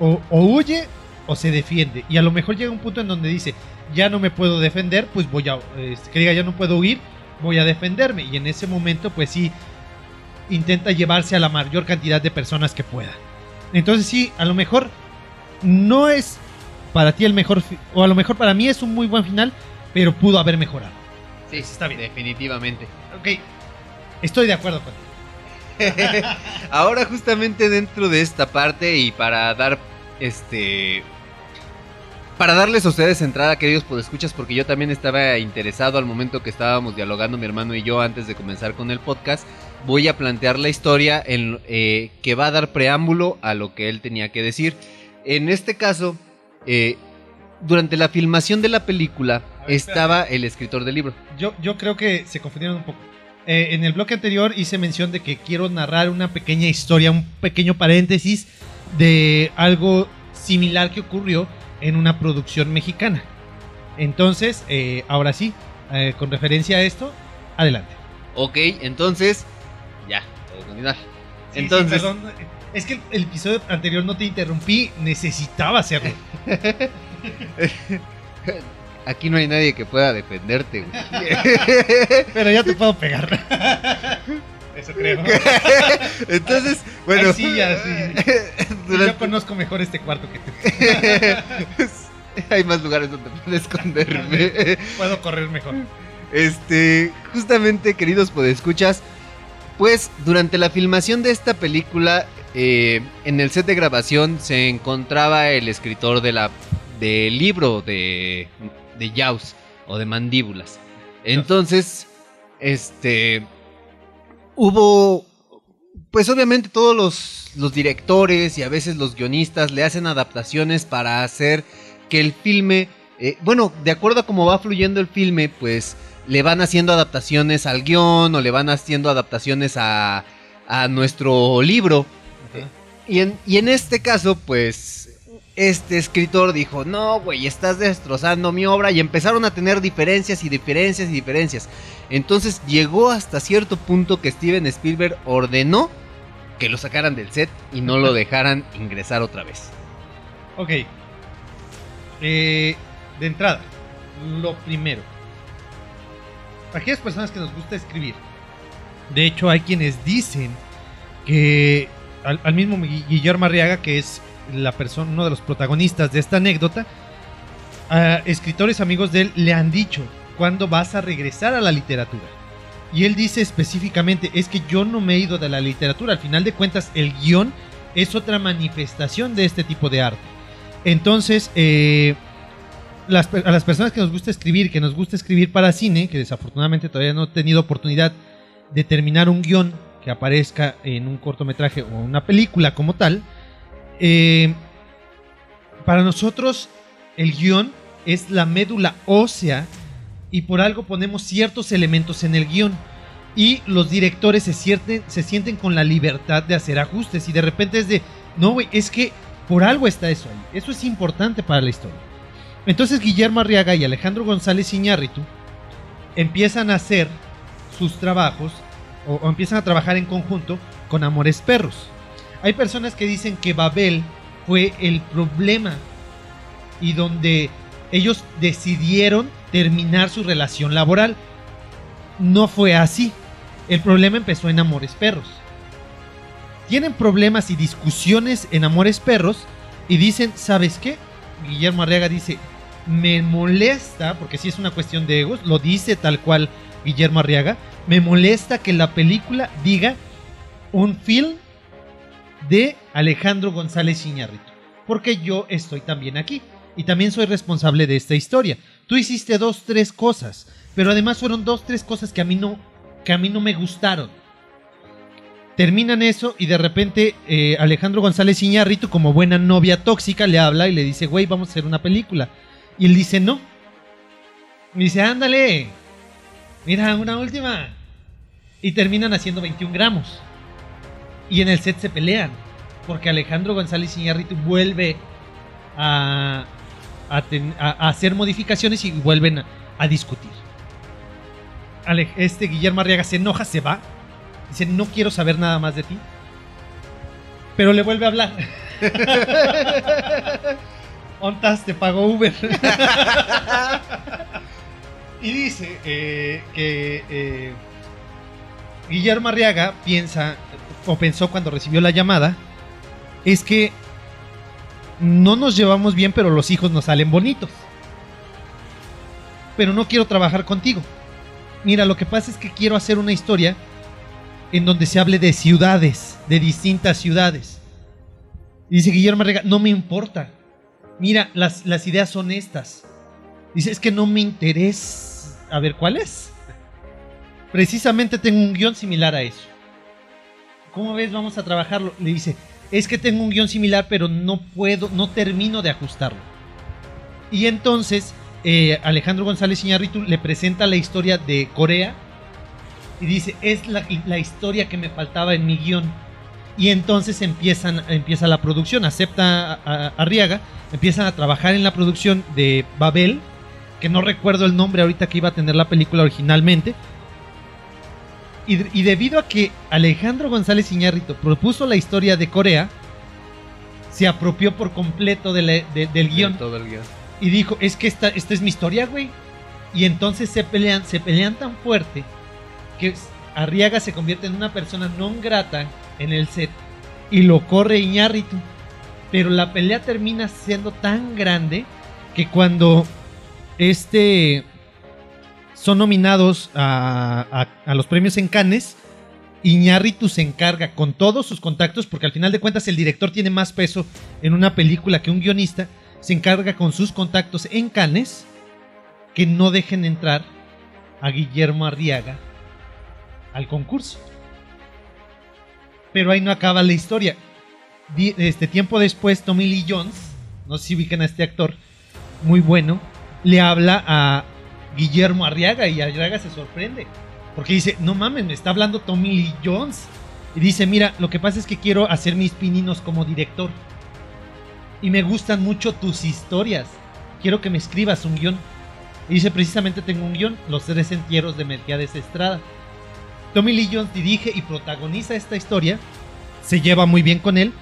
o, o huye o se defiende. Y a lo mejor llega un punto en donde dice, ya no me puedo defender, pues voy a, eh, que diga, ya no puedo huir, voy a defenderme. Y en ese momento, pues sí, intenta llevarse a la mayor cantidad de personas que pueda. Entonces sí, a lo mejor no es para ti el mejor, o a lo mejor para mí es un muy buen final, pero pudo haber mejorado. Sí, está bien. Definitivamente. Ok, estoy de acuerdo con Ahora justamente dentro de esta parte y para dar este para darles a ustedes entrada, queridos podescuchas, porque yo también estaba interesado al momento que estábamos dialogando mi hermano y yo antes de comenzar con el podcast, voy a plantear la historia en, eh, que va a dar preámbulo a lo que él tenía que decir. En este caso, eh, durante la filmación de la película estaba el escritor del libro. Yo, yo creo que se confundieron un poco. Eh, en el bloque anterior hice mención de que quiero narrar una pequeña historia, un pequeño paréntesis de algo similar que ocurrió en una producción mexicana. Entonces, eh, ahora sí, eh, con referencia a esto, adelante. Ok, entonces, ya, puedo continuar. Sí, Entonces, sí, perdón, es que el, el episodio anterior no te interrumpí, necesitaba hacerlo. Aquí no hay nadie que pueda defenderte. güey. Pero ya te puedo pegar. Eso creo. Entonces, bueno. Ay, sí, ya, sí. Durante- Yo conozco mejor este cuarto que tú. hay más lugares donde puedo esconderme. Puedo correr mejor. Este, justamente, queridos podescuchas, pues durante la filmación de esta película, eh, en el set de grabación se encontraba el escritor de la, del libro de, de Jaws o de Mandíbulas. Entonces, este, hubo, pues obviamente todos los, los directores y a veces los guionistas le hacen adaptaciones para hacer que el filme, eh, bueno, de acuerdo a cómo va fluyendo el filme, pues le van haciendo adaptaciones al guion o le van haciendo adaptaciones a, a nuestro libro. Y en, y en este caso, pues, este escritor dijo, no, güey, estás destrozando mi obra y empezaron a tener diferencias y diferencias y diferencias. Entonces llegó hasta cierto punto que Steven Spielberg ordenó que lo sacaran del set y no lo dejaran ingresar otra vez. Ok. Eh, de entrada, lo primero. Para aquellas personas que nos gusta escribir. De hecho, hay quienes dicen que al, al mismo Gui- Guillermo Arriaga, que es la persona, uno de los protagonistas de esta anécdota, a escritores amigos de él le han dicho cuándo vas a regresar a la literatura. Y él dice específicamente, es que yo no me he ido de la literatura. Al final de cuentas, el guion es otra manifestación de este tipo de arte. Entonces, eh, a las personas que nos gusta escribir, que nos gusta escribir para cine, que desafortunadamente todavía no he tenido oportunidad de terminar un guion que aparezca en un cortometraje o una película como tal, eh, para nosotros el guion es la médula ósea y por algo ponemos ciertos elementos en el guion. Y los directores se sienten, con la libertad de hacer ajustes. Y de repente es de, no, güey, es que por algo está eso ahí. Eso es importante para la historia. Entonces Guillermo Arriaga y Alejandro González Iñárritu empiezan a hacer sus trabajos o, o empiezan a trabajar en conjunto con Amores Perros. Hay personas que dicen que Babel fue el problema y donde ellos decidieron terminar su relación laboral. No fue así. El problema empezó en Amores Perros. Tienen problemas y discusiones en Amores Perros y dicen, ¿sabes qué? Guillermo Arriaga dice, me molesta, porque si es una cuestión de egos, lo dice tal cual Guillermo Arriaga, me molesta que la película diga un film de Alejandro González Iñárritu, porque yo estoy también aquí y también soy responsable de esta historia. Tú hiciste dos, tres cosas, pero además fueron dos, tres cosas que a mí no, que a mí no me gustaron. Terminan eso y de repente eh, Alejandro González Iñárritu, como buena novia tóxica, le habla y le dice, güey, vamos a hacer una película. Y él dice, no. Me dice, ándale. Mira, una última. Y terminan haciendo 21 gramos. Y en el set se pelean. Porque Alejandro González Iñárritu vuelve a, hacer modificaciones y vuelven a, discutir. Este Guillermo Arriaga se enoja, se va. Dice, no quiero saber nada más de ti. Pero le vuelve a hablar. Ontas, te pago Uber. y dice eh, que eh, Guillermo Arriaga piensa, o pensó cuando recibió la llamada, es que no nos llevamos bien, pero los hijos nos salen bonitos. Pero no quiero trabajar contigo. Mira, lo que pasa es que quiero hacer una historia en donde se hable de ciudades, de distintas ciudades. Dice Guillermo Arriaga, no me importa. Mira, las, las ideas son estas. Dice, es que no me interesa. A ver, ¿cuál es? Precisamente tengo un guion similar a eso. ¿Cómo ves? Vamos a trabajarlo. Le dice, es que tengo un guion similar, pero no puedo, no termino de ajustarlo. Y entonces eh, Alejandro González Iñárritu le presenta la historia de Corea y dice, es la, historia que me faltaba en mi guion. Y entonces empiezan, empieza la producción, acepta Arriaga, empiezan a trabajar en la producción de Babel, que no recuerdo el nombre ahorita que iba a tener la película originalmente. Y, y debido a que Alejandro González Iñárritu propuso la historia de Corea, se apropió por completo de la- de- del guion. Todo el guion. Y dijo, es que esta, esta es mi historia, güey. Y entonces se pelean, se pelean tan fuerte que Arriaga se convierte en una persona non grata en el set y lo corre Iñárritu. Pero la pelea termina siendo tan grande que cuando este son nominados a, a- los premios en Cannes, Iñárritu se encarga con todos sus contactos, porque al final de cuentas el director tiene más peso en una película que un guionista, se encarga con sus contactos en Cannes que no dejen entrar a Guillermo Arriaga al concurso. Pero ahí no acaba la historia. Este tiempo después, Tommy Lee Jones, no sé si ubican a este actor, muy bueno, le habla a Guillermo Arriaga y Arriaga se sorprende. Porque dice, no mames, me está hablando Tommy Lee Jones. Y dice, mira, lo que pasa es que quiero hacer mis pininos como director. Y me gustan mucho tus historias. Quiero que me escribas un guion. Y dice, precisamente tengo un guion, Los tres entierros de Melquiades Estrada. Tommy Lee Jones dirige y protagoniza esta historia. Se lleva muy bien con él.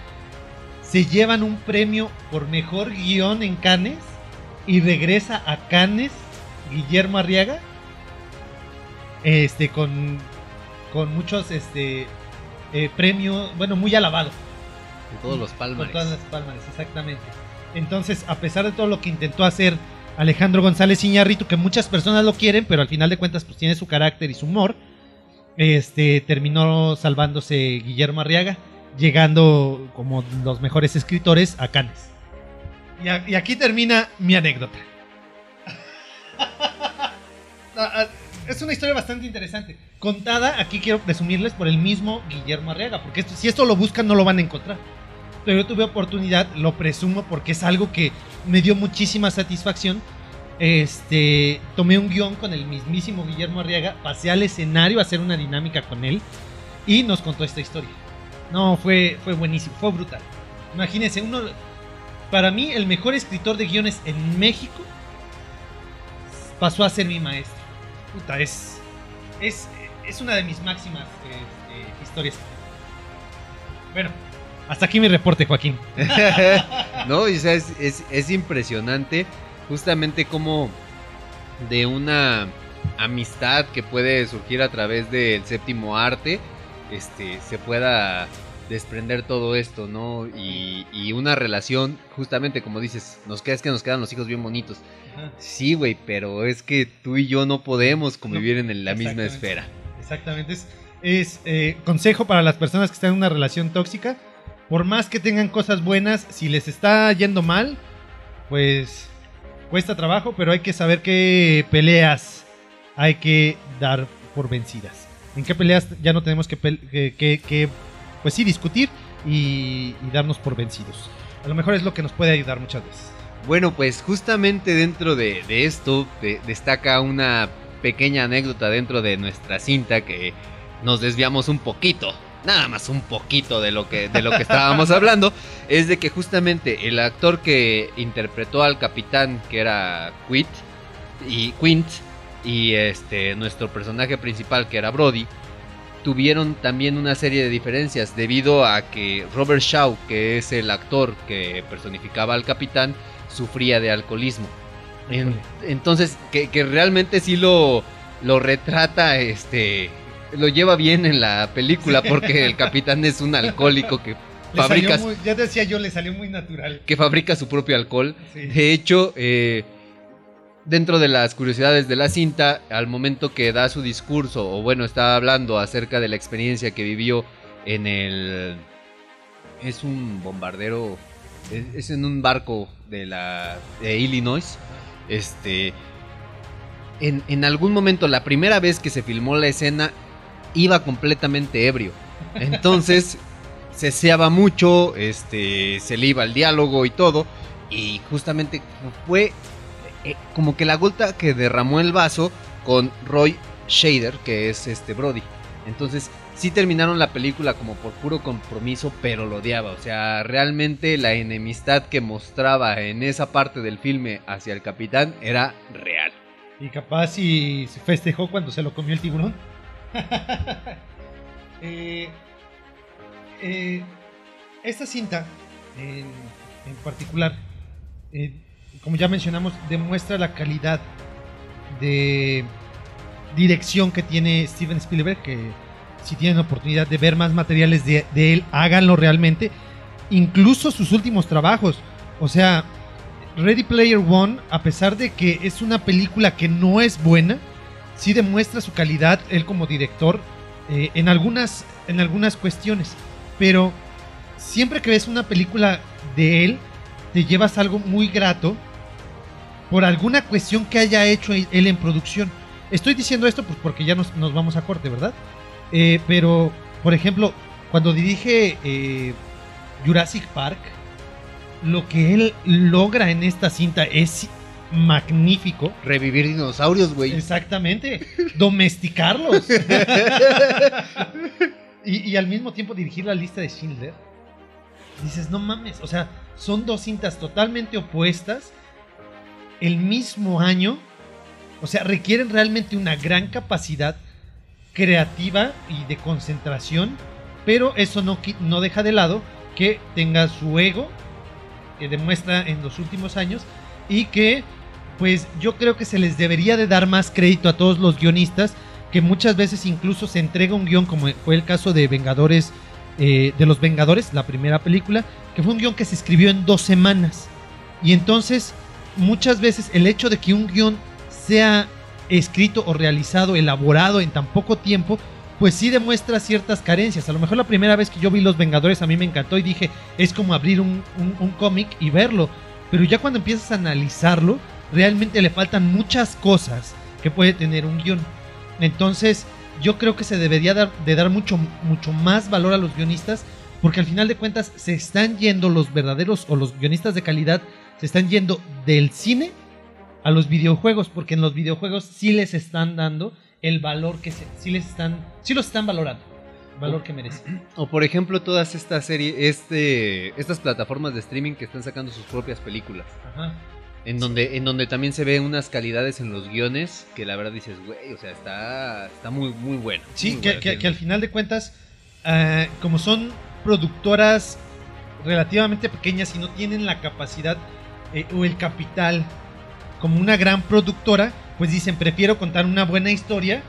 Se llevan un premio por mejor guion en Cannes. Y regresa a Cannes Guillermo Arriaga. Este, con, con muchos este, eh, premios, bueno, muy alabado. Con todos los palmares. Con todas las palmares, exactamente. Entonces, a pesar de todo lo que intentó hacer Alejandro González Iñárritu, que muchas personas lo quieren, pero al final de cuentas pues tiene su carácter y su humor, este terminó salvándose Guillermo Arriaga, llegando como los mejores escritores a Cannes. Y, a- y aquí termina mi anécdota. Ah, ah, es una historia bastante interesante. Contada, aquí quiero presumirles por el mismo Guillermo Arriaga, porque si esto lo buscan no lo van a encontrar. Pero yo tuve oportunidad, lo presumo porque es algo que me dio muchísima satisfacción. Este, tomé un guion con el mismísimo Guillermo Arriaga, pasé al escenario a hacer una dinámica con él y nos contó esta historia. No, fue, fue buenísimo, fue brutal. Imagínense, uno, para mí el mejor escritor de guiones en México pasó a ser mi maestro. Puta, es, es, es una de mis máximas este, historias. Bueno, hasta aquí mi reporte, Joaquín. no, o sea, es, es- es impresionante justamente como de una amistad que puede surgir a través del séptimo arte, este, se pueda desprender todo esto, ¿no? Y, y una relación, justamente como dices, nos queda, es que nos quedan los hijos bien bonitos. Ajá. Sí, güey, pero es que tú y yo no podemos convivir en la misma esfera. Exactamente. Es, es, eh, consejo para las personas que están en una relación tóxica. Por más que tengan cosas buenas, si les está yendo mal, pues cuesta trabajo, pero hay que saber qué peleas hay que dar por vencidas. En qué peleas ya no tenemos que- que- que, pues sí, discutir y, y darnos por vencidos. A lo mejor es lo que nos puede ayudar muchas veces. Bueno, pues justamente dentro de, de esto de- destaca una pequeña anécdota dentro de nuestra cinta que nos desviamos un poquito, nada más un poquito de lo que, de lo que estábamos hablando, es de que justamente el actor que interpretó al capitán, que era Quint, y Quint, y este nuestro personaje principal, que era Brody, tuvieron también una serie de diferencias debido a que Robert Shaw, que es el actor que personificaba al capitán, sufría de alcoholismo. En- entonces, que, que realmente sí lo, lo retrata, este, lo lleva bien en la película porque el capitán es un alcohólico que fabricas, muy- ya decía yo, le salió muy natural. que fabrica su propio alcohol. Sí. De hecho, eh, dentro de las curiosidades de la cinta, al momento que da su discurso, o bueno, está hablando acerca de la experiencia que vivió en el... Es un bombardero, es, es en un barco de la de Illinois. Este, en, en algún momento, la primera vez que se filmó la escena, iba completamente ebrio. Entonces, ceseaba mucho, este, se le iba el diálogo y todo. Y justamente fue eh, como que la gota que derramó el vaso con Roy Shader, que es este Brody. Entonces, sí terminaron la película como por puro compromiso, pero lo odiaba. O sea, realmente la enemistad que mostraba en esa parte del filme hacia el capitán era real. Y capaz si se festejó cuando se lo comió el tiburón. Eh, eh, esta cinta, en, en particular, como ya mencionamos, demuestra la calidad de dirección que tiene Steven Spielberg, que si tienen oportunidad de ver más materiales de, él, háganlo realmente. Incluso sus últimos trabajos. O sea, Ready Player One, a pesar de que es una película que no es buena, sí demuestra su calidad él como director eh, en, algunas, en algunas cuestiones. Pero siempre que ves una película de él, te llevas algo muy grato por alguna cuestión que haya hecho él en producción. Estoy diciendo esto pues porque ya nos, nos vamos a corte, ¿verdad? Eh, pero, por ejemplo, cuando dirige eh, Jurassic Park, lo que él logra en esta cinta es magnífico. Revivir dinosaurios, güey. Exactamente. Domesticarlos. y, y al mismo tiempo dirigir la lista de Schindler. Dices, no mames. O sea, son dos cintas totalmente opuestas. El mismo año. O sea, requieren realmente una gran capacidad creativa y de concentración. Pero eso no, no deja de lado que tenga su ego. Que demuestra en los últimos años. Y que pues yo creo que se les debería de dar más crédito a todos los guionistas, que muchas veces incluso se entrega un guion, como fue el caso de Vengadores, eh, de los Vengadores, la primera película, que fue un guion que se escribió en dos semanas. Y entonces, muchas veces el hecho de que un guion sea escrito o realizado, elaborado en tan poco tiempo, pues sí demuestra ciertas carencias. A lo mejor la primera vez que yo vi Los Vengadores a mí me encantó y dije, es como abrir un, un- cómic y verlo. Pero ya cuando empiezas a analizarlo, realmente le faltan muchas cosas que puede tener un guion. Entonces, yo creo que se debería dar, de dar mucho, mucho más valor a los guionistas, porque al final de cuentas se están yendo los verdaderos o los guionistas de calidad, se están yendo del cine a los videojuegos, porque en los videojuegos sí les están dando el valor que se, sí les están, sí los están valorando, el valor que merecen. O por ejemplo, todas estas series, este, estas plataformas de streaming que están sacando sus propias películas. Ajá. En donde, en donde también se ven unas calidades en los guiones que la verdad dices, güey, o sea, está, está muy, muy bueno. Sí, muy que, bueno, que- que al final de cuentas, ah, como son productoras relativamente pequeñas y no tienen la capacidad eh, o el capital como una gran productora, pues dicen, prefiero contar una buena historia,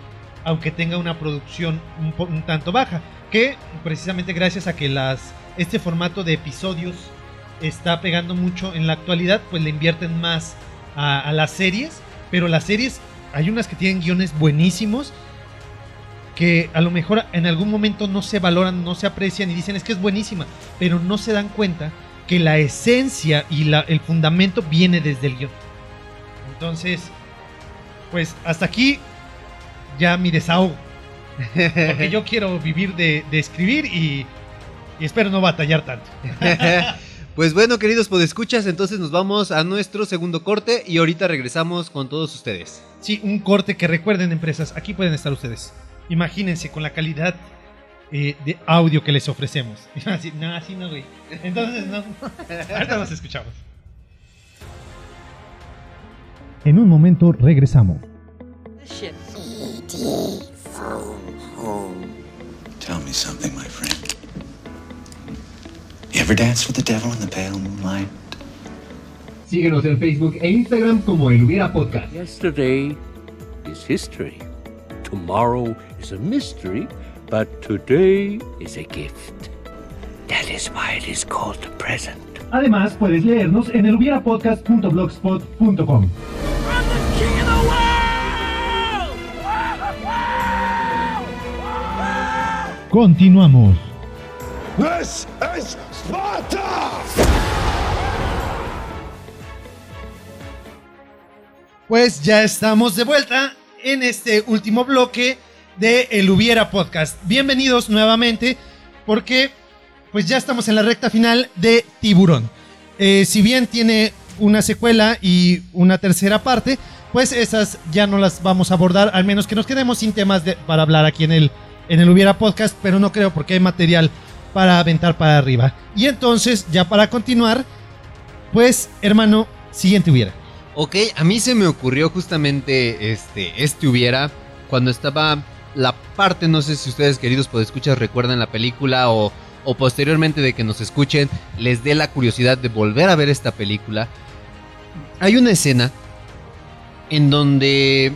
aunque tenga una producción un, tanto baja. Que precisamente gracias a que las este formato de episodios está pegando mucho en la actualidad, pues le invierten más a, a las series. Pero las series, hay unas que tienen guiones buenísimos que a lo mejor en algún momento no se valoran, no se aprecian y dicen es que es buenísima, pero no se dan cuenta que la esencia y la- el fundamento viene desde el guion. Entonces, pues hasta aquí ya mi desahogo. Porque yo quiero vivir de, de escribir y, y espero no batallar tanto. Pues bueno, queridos podescuchas, entonces nos vamos a nuestro segundo corte y ahorita regresamos con todos ustedes. Sí, un corte que recuerden, empresas, aquí pueden estar ustedes. Imagínense con la calidad eh, de audio que les ofrecemos. Y van a decir, no, así no, güey. Entonces, no. Ahorita nos escuchamos. En un momento regresamos. Tell me something, my friend. You ever dance with the devil in the pale moonlight? Síguenos en Facebook e Instagram como El Hubiera Podcast. Yesterday is history. Tomorrow is a mystery, but today is a gift. That is why it is called the present. Además, puedes leernos en elhubierapodcast.blogspot.com. Continuamos. This is Sparta! Pues ya estamos de vuelta en este último bloque de El Hubiera Podcast. Bienvenidos nuevamente porque pues ya estamos en la recta final de Tiburón. Eh, si bien tiene una secuela y una tercera parte, pues esas ya no las vamos a abordar, al menos que nos quedemos sin temas de- para hablar aquí en el, en el Hubiera Podcast, pero no creo porque hay material para aventar para arriba. Y entonces, ya para continuar, pues hermano, siguiente Hubiera. Ok, a mí se me ocurrió justamente este, este hubiera cuando estaba la parte, no sé si ustedes queridos escuchar recuerdan la película o, o posteriormente de que nos escuchen les dé la curiosidad de volver a ver esta película. Hay una escena en donde,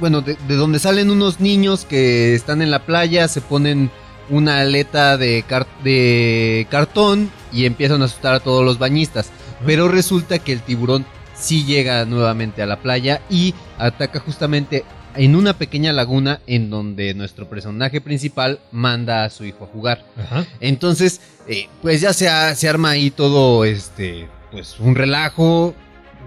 bueno, de, de donde salen unos niños que están en la playa, se ponen una aleta de, car- de cartón y empiezan a asustar a todos los bañistas. Pero resulta que el tiburón sí llega nuevamente a la playa y ataca justamente en una pequeña laguna en donde nuestro personaje principal manda a su hijo a jugar. Entonces, eh, pues ya se, ha- se arma ahí todo, este, pues un relajo,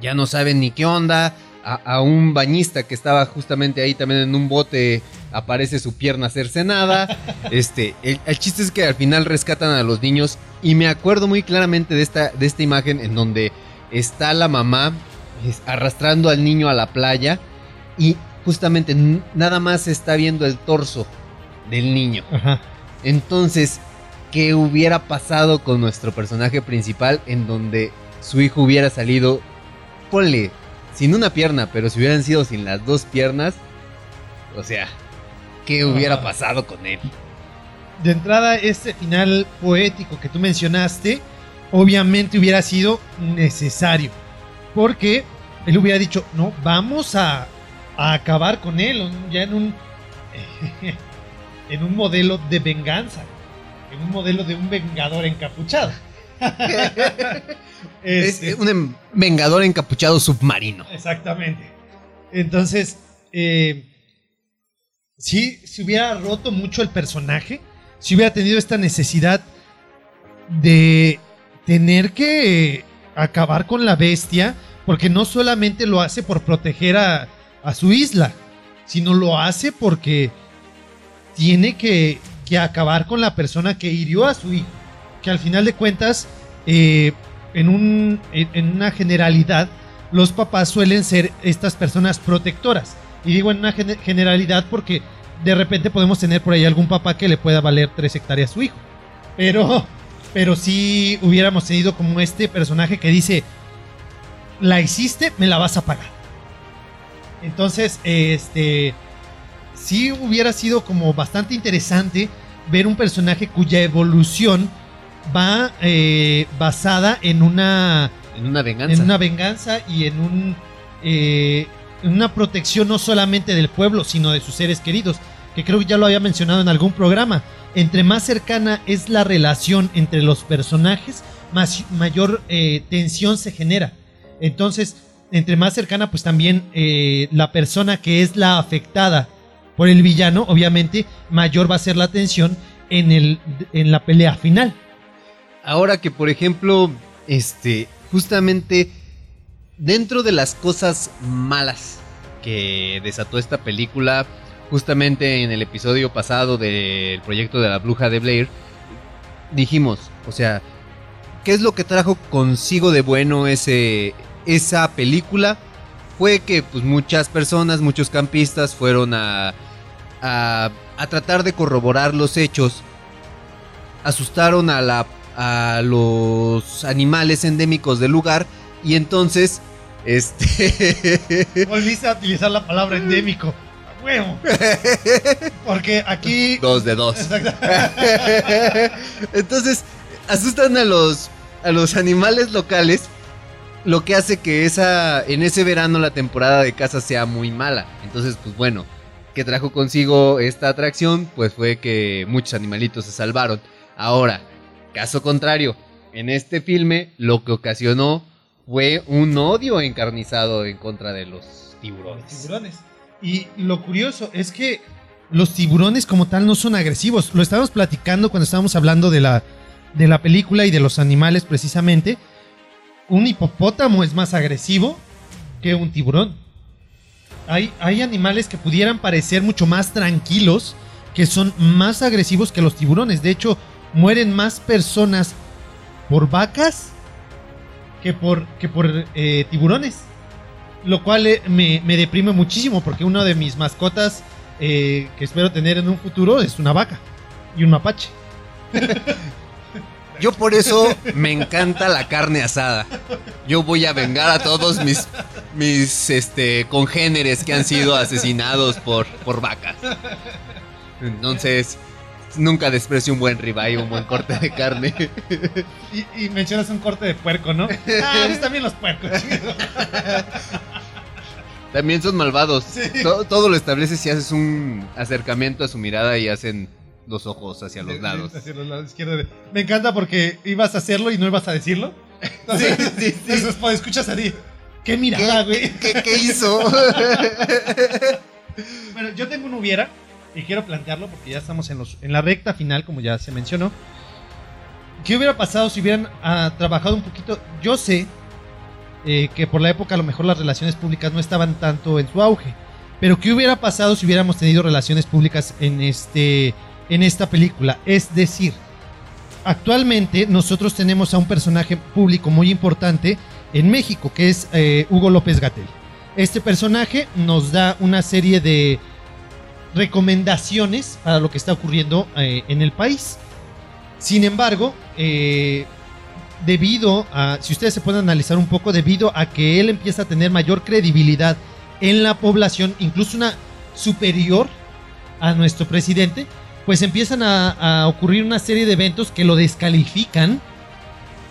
ya no saben ni qué onda. A, a un bañista que estaba justamente ahí también en un bote aparece su pierna cercenada. Este, el, el chiste es que al final rescatan a los niños y me acuerdo muy claramente de esta, de esta imagen en donde está la mamá arrastrando al niño a la playa y justamente nada más se está viendo el torso del niño. Ajá. Entonces, ¿qué hubiera pasado con nuestro personaje principal en donde su hijo hubiera salido, ponle, sin una pierna, pero si hubieran sido sin las dos piernas? O sea, ¿qué hubiera Ajá. pasado con él? de entrada, este final poético que tú mencionaste, obviamente hubiera sido necesario. Porque él hubiera dicho, no, vamos a, a acabar con él, ya en un, en un modelo de venganza, en un modelo de un vengador encapuchado. Es Este- un em- vengador encapuchado submarino. Exactamente. Entonces, eh, sí, se hubiera roto mucho el personaje, si hubiera tenido esta necesidad de tener que acabar con la bestia, porque no solamente lo hace por proteger a, a su isla, sino lo hace porque tiene que, que acabar con la persona que hirió a su hijo, que al final de cuentas, eh, en, un, en, una generalidad, los papás suelen ser estas personas protectoras. Y digo en una gen- generalidad porque de repente podemos tener por ahí algún papá que le pueda valer tres hectáreas a su hijo. Pero, pero si hubiéramos tenido como este personaje que dice, la hiciste, me la vas a pagar. Entonces, este, sí hubiera sido como bastante interesante ver un personaje cuya evolución va eh, basada en una En una venganza. en una venganza y en un eh, una protección no solamente del pueblo sino de sus seres queridos que creo que ya lo había mencionado en algún programa entre más cercana es la relación entre los personajes más mayor eh, tensión se genera entonces entre más cercana pues también eh, la persona que es la afectada por el villano obviamente mayor va a ser la tensión en el en la pelea final. Ahora que, por ejemplo, este, justamente dentro de las cosas malas que desató esta película, justamente en el episodio pasado del proyecto de la bruja de Blair, dijimos, o sea, ¿qué es lo que trajo consigo de bueno ese, esa película? Fue que pues muchas personas, muchos campistas fueron a, a, a tratar de corroborar los hechos asustaron a la a los animales endémicos del lugar y entonces este Volviste a utilizar la palabra endémico. ¡A huevo! Porque aquí. dos de dos. Entonces asustan a los a los animales locales lo que hace que esa en ese verano la temporada de caza sea muy mala. Entonces, pues bueno, que trajo consigo esta atracción, pues fue que muchos animalitos se salvaron. Ahora, Caso contrario, en este filme lo que ocasionó fue un odio encarnizado en contra de los tiburones. tiburones. Y lo curioso es que los tiburones como tal no son agresivos. Lo estábamos platicando cuando estábamos hablando de la, de la película y de los animales precisamente. Un hipopótamo es más agresivo que un tiburón. Hay, hay animales que pudieran parecer mucho más tranquilos, que son más agresivos que los tiburones. De hecho, mueren más personas por vacas que por, que por eh, tiburones. Lo cual eh, me, me deprime muchísimo porque una de mis mascotas eh, que espero tener en un futuro es una vaca y un mapache. Yo por eso me encanta la carne asada. Yo voy a vengar a todos mis, mis este, congéneres que han sido asesinados por, por vacas. Entonces, nunca desprecio un buen ribeye, un buen corte de carne. Y, y mencionas un corte de puerco, ¿no? Ah, pues también los puercos. También son malvados. To- todo lo estableces si haces un acercamiento a su mirada y hacen los ojos hacia los lados. Hacia los lados izquierdos. Me encanta porque ibas a hacerlo y no ibas a decirlo. Entonces, entonces, pues, escuchas a ti. ¿Qué mirada, güey? ¿Qué, qué hizo? bueno, yo tengo un hubiera y quiero plantearlo porque ya estamos en, los, en la recta final, como ya se mencionó. ¿Qué hubiera pasado si hubieran ah, trabajado un poquito? Yo sé eh, que por la época a lo mejor las relaciones públicas no estaban tanto en su auge. Pero ¿qué hubiera pasado si hubiéramos tenido relaciones públicas en, este, en esta película? Es decir, actualmente nosotros tenemos a un personaje público muy importante en México, que es eh, Hugo López Gatel. Este personaje nos da una serie de recomendaciones para lo que está ocurriendo eh, en el país. Sin embargo, eh, debido a, si ustedes se pueden analizar un poco, debido a que él empieza a tener mayor credibilidad en la población, incluso una superior a nuestro presidente, pues empiezan a, a ocurrir una serie de eventos que lo descalifican,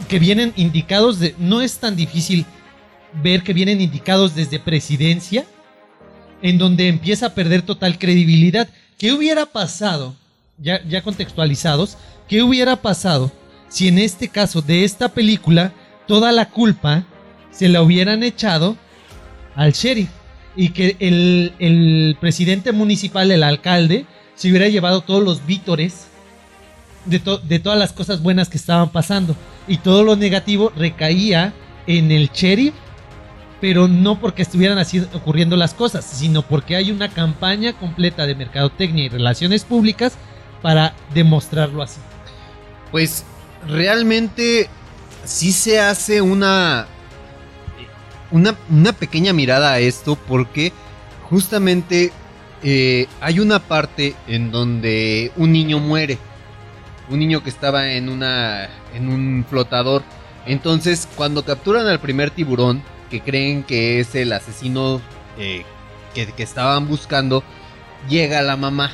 que vienen indicados de, no es tan difícil ver que vienen indicados desde presidencia, en donde empieza a perder total credibilidad. ¿Qué hubiera pasado, ya, ya contextualizados, qué hubiera pasado si en este caso de esta película toda la culpa se la hubieran echado al sheriff y que el, el presidente municipal, el alcalde, se hubiera llevado todos los vítores de, to- de todas las cosas buenas que estaban pasando y todo lo negativo recaía en el sheriff pero no porque estuvieran así ocurriendo las cosas, sino porque hay una campaña completa de mercadotecnia y relaciones públicas para demostrarlo así. Pues realmente sí se hace una, una pequeña mirada a esto porque justamente eh, hay una parte en donde un niño muere. Un niño que estaba en, una, en un flotador. Entonces cuando capturan al primer tiburón, que creen que es el asesino eh, que, que estaban buscando, llega la mamá.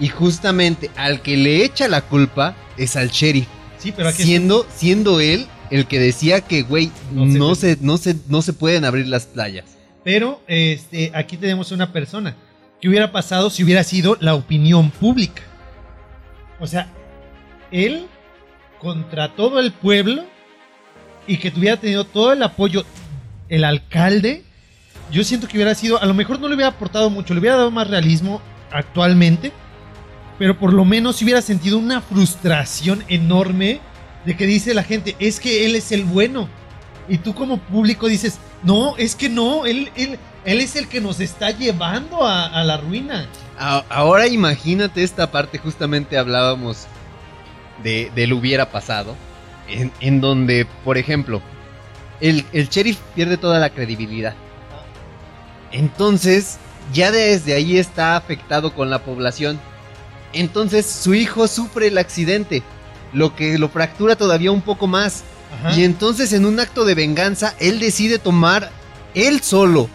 Y justamente al que le echa la culpa es al sheriff. Sí, pero aquí siendo, siendo él el que decía que, güey, no, se, no, se, no se pueden abrir las playas. Pero este, aquí tenemos una persona. ¿Qué hubiera pasado si hubiera sido la opinión pública? O sea, él contra todo el pueblo y que tuviera tenido todo el apoyo el alcalde, yo siento que hubiera sido, a lo mejor no le hubiera aportado mucho, le hubiera dado más realismo actualmente, pero por lo menos hubiera sentido una frustración enorme de que dice la gente, es que él es el bueno. Y tú como público dices, no, es que no, él, él, él es el que nos está llevando a, la ruina. Ahora imagínate esta parte, justamente hablábamos de, del hubiera pasado, en, en donde, por ejemplo, el, el sheriff pierde toda la credibilidad. Entonces, ya desde ahí está afectado con la población. Entonces, su hijo sufre el accidente, lo que lo fractura todavía un poco más. Ajá. Y entonces, en un acto de venganza, él decide tomar él solo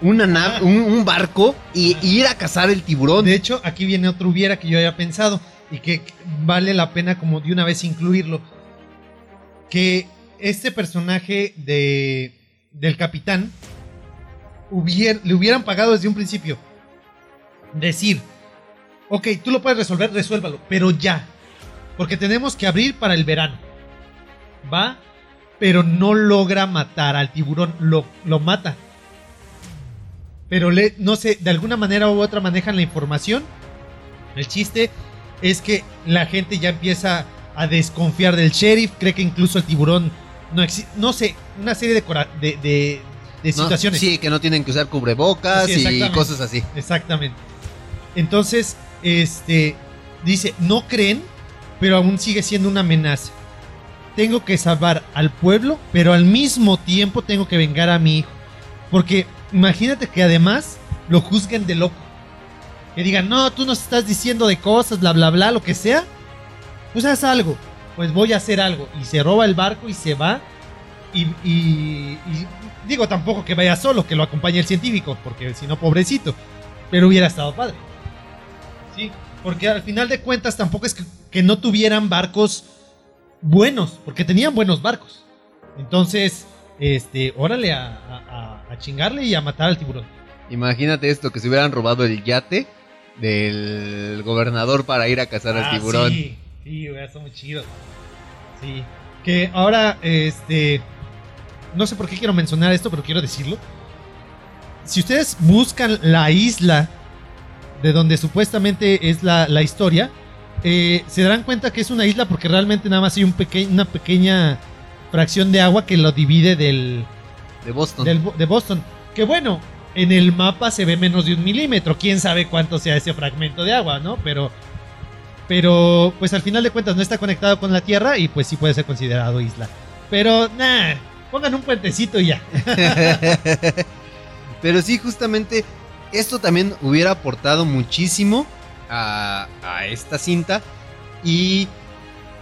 una nave, un, un barco y, ir a cazar el tiburón. De hecho, aquí viene otro hubiera que yo había pensado y que vale la pena como de una vez incluirlo. Que este personaje de, del capitán hubier- le hubieran pagado desde un principio. Decir, ok, tú lo puedes resolver, resuélvalo, pero ya. Porque tenemos que abrir para el verano. Va, pero no logra matar al tiburón, lo, lo mata. Pero le, no sé, de alguna manera u otra manejan la información. El chiste es que la gente ya empieza a desconfiar del sheriff, cree que incluso el tiburón no existe, no sé, una serie de, de, de- de No, situaciones. sí, que no tienen que usar cubrebocas Sí, y cosas así. Exactamente. Entonces, este dice, no creen, pero aún sigue siendo una amenaza. Tengo que salvar al pueblo, pero al mismo tiempo tengo que vengar a mi hijo. Porque imagínate que además lo juzguen de loco. Que digan, no, tú nos estás diciendo de cosas, bla, bla, bla, lo que sea. Pues haz algo. Pues voy a hacer algo. Y se roba el barco y se va. Y, digo tampoco que vaya solo, que lo acompañe el científico, porque si no, pobrecito. Pero hubiera estado padre. Sí, porque al final de cuentas tampoco es que no tuvieran barcos buenos, porque tenían buenos barcos. Entonces, este, órale a, a- a- a chingarle y a matar al tiburón. Imagínate esto, que se hubieran robado el yate del gobernador para ir a cazar al Ah, tiburón. Sí, sí, muy chido. Sí. Que ahora, este. No sé por qué quiero mencionar esto, pero quiero decirlo. Si ustedes buscan la isla de donde supuestamente es la, la historia, eh, se darán cuenta que es una isla porque realmente nada más hay un peque- una pequeña fracción de agua que lo divide del, De Boston. del Bo- de Boston. Que bueno, en el mapa se ve menos de un milímetro. Quién sabe cuánto sea ese fragmento de agua, ¿no? Pero, pero, pues al final de cuentas no está conectado con la Tierra y pues sí puede ser considerado isla. Pero, nah, pongan un puentecito y ya. Pero sí, justamente esto también hubiera aportado muchísimo a, a esta cinta y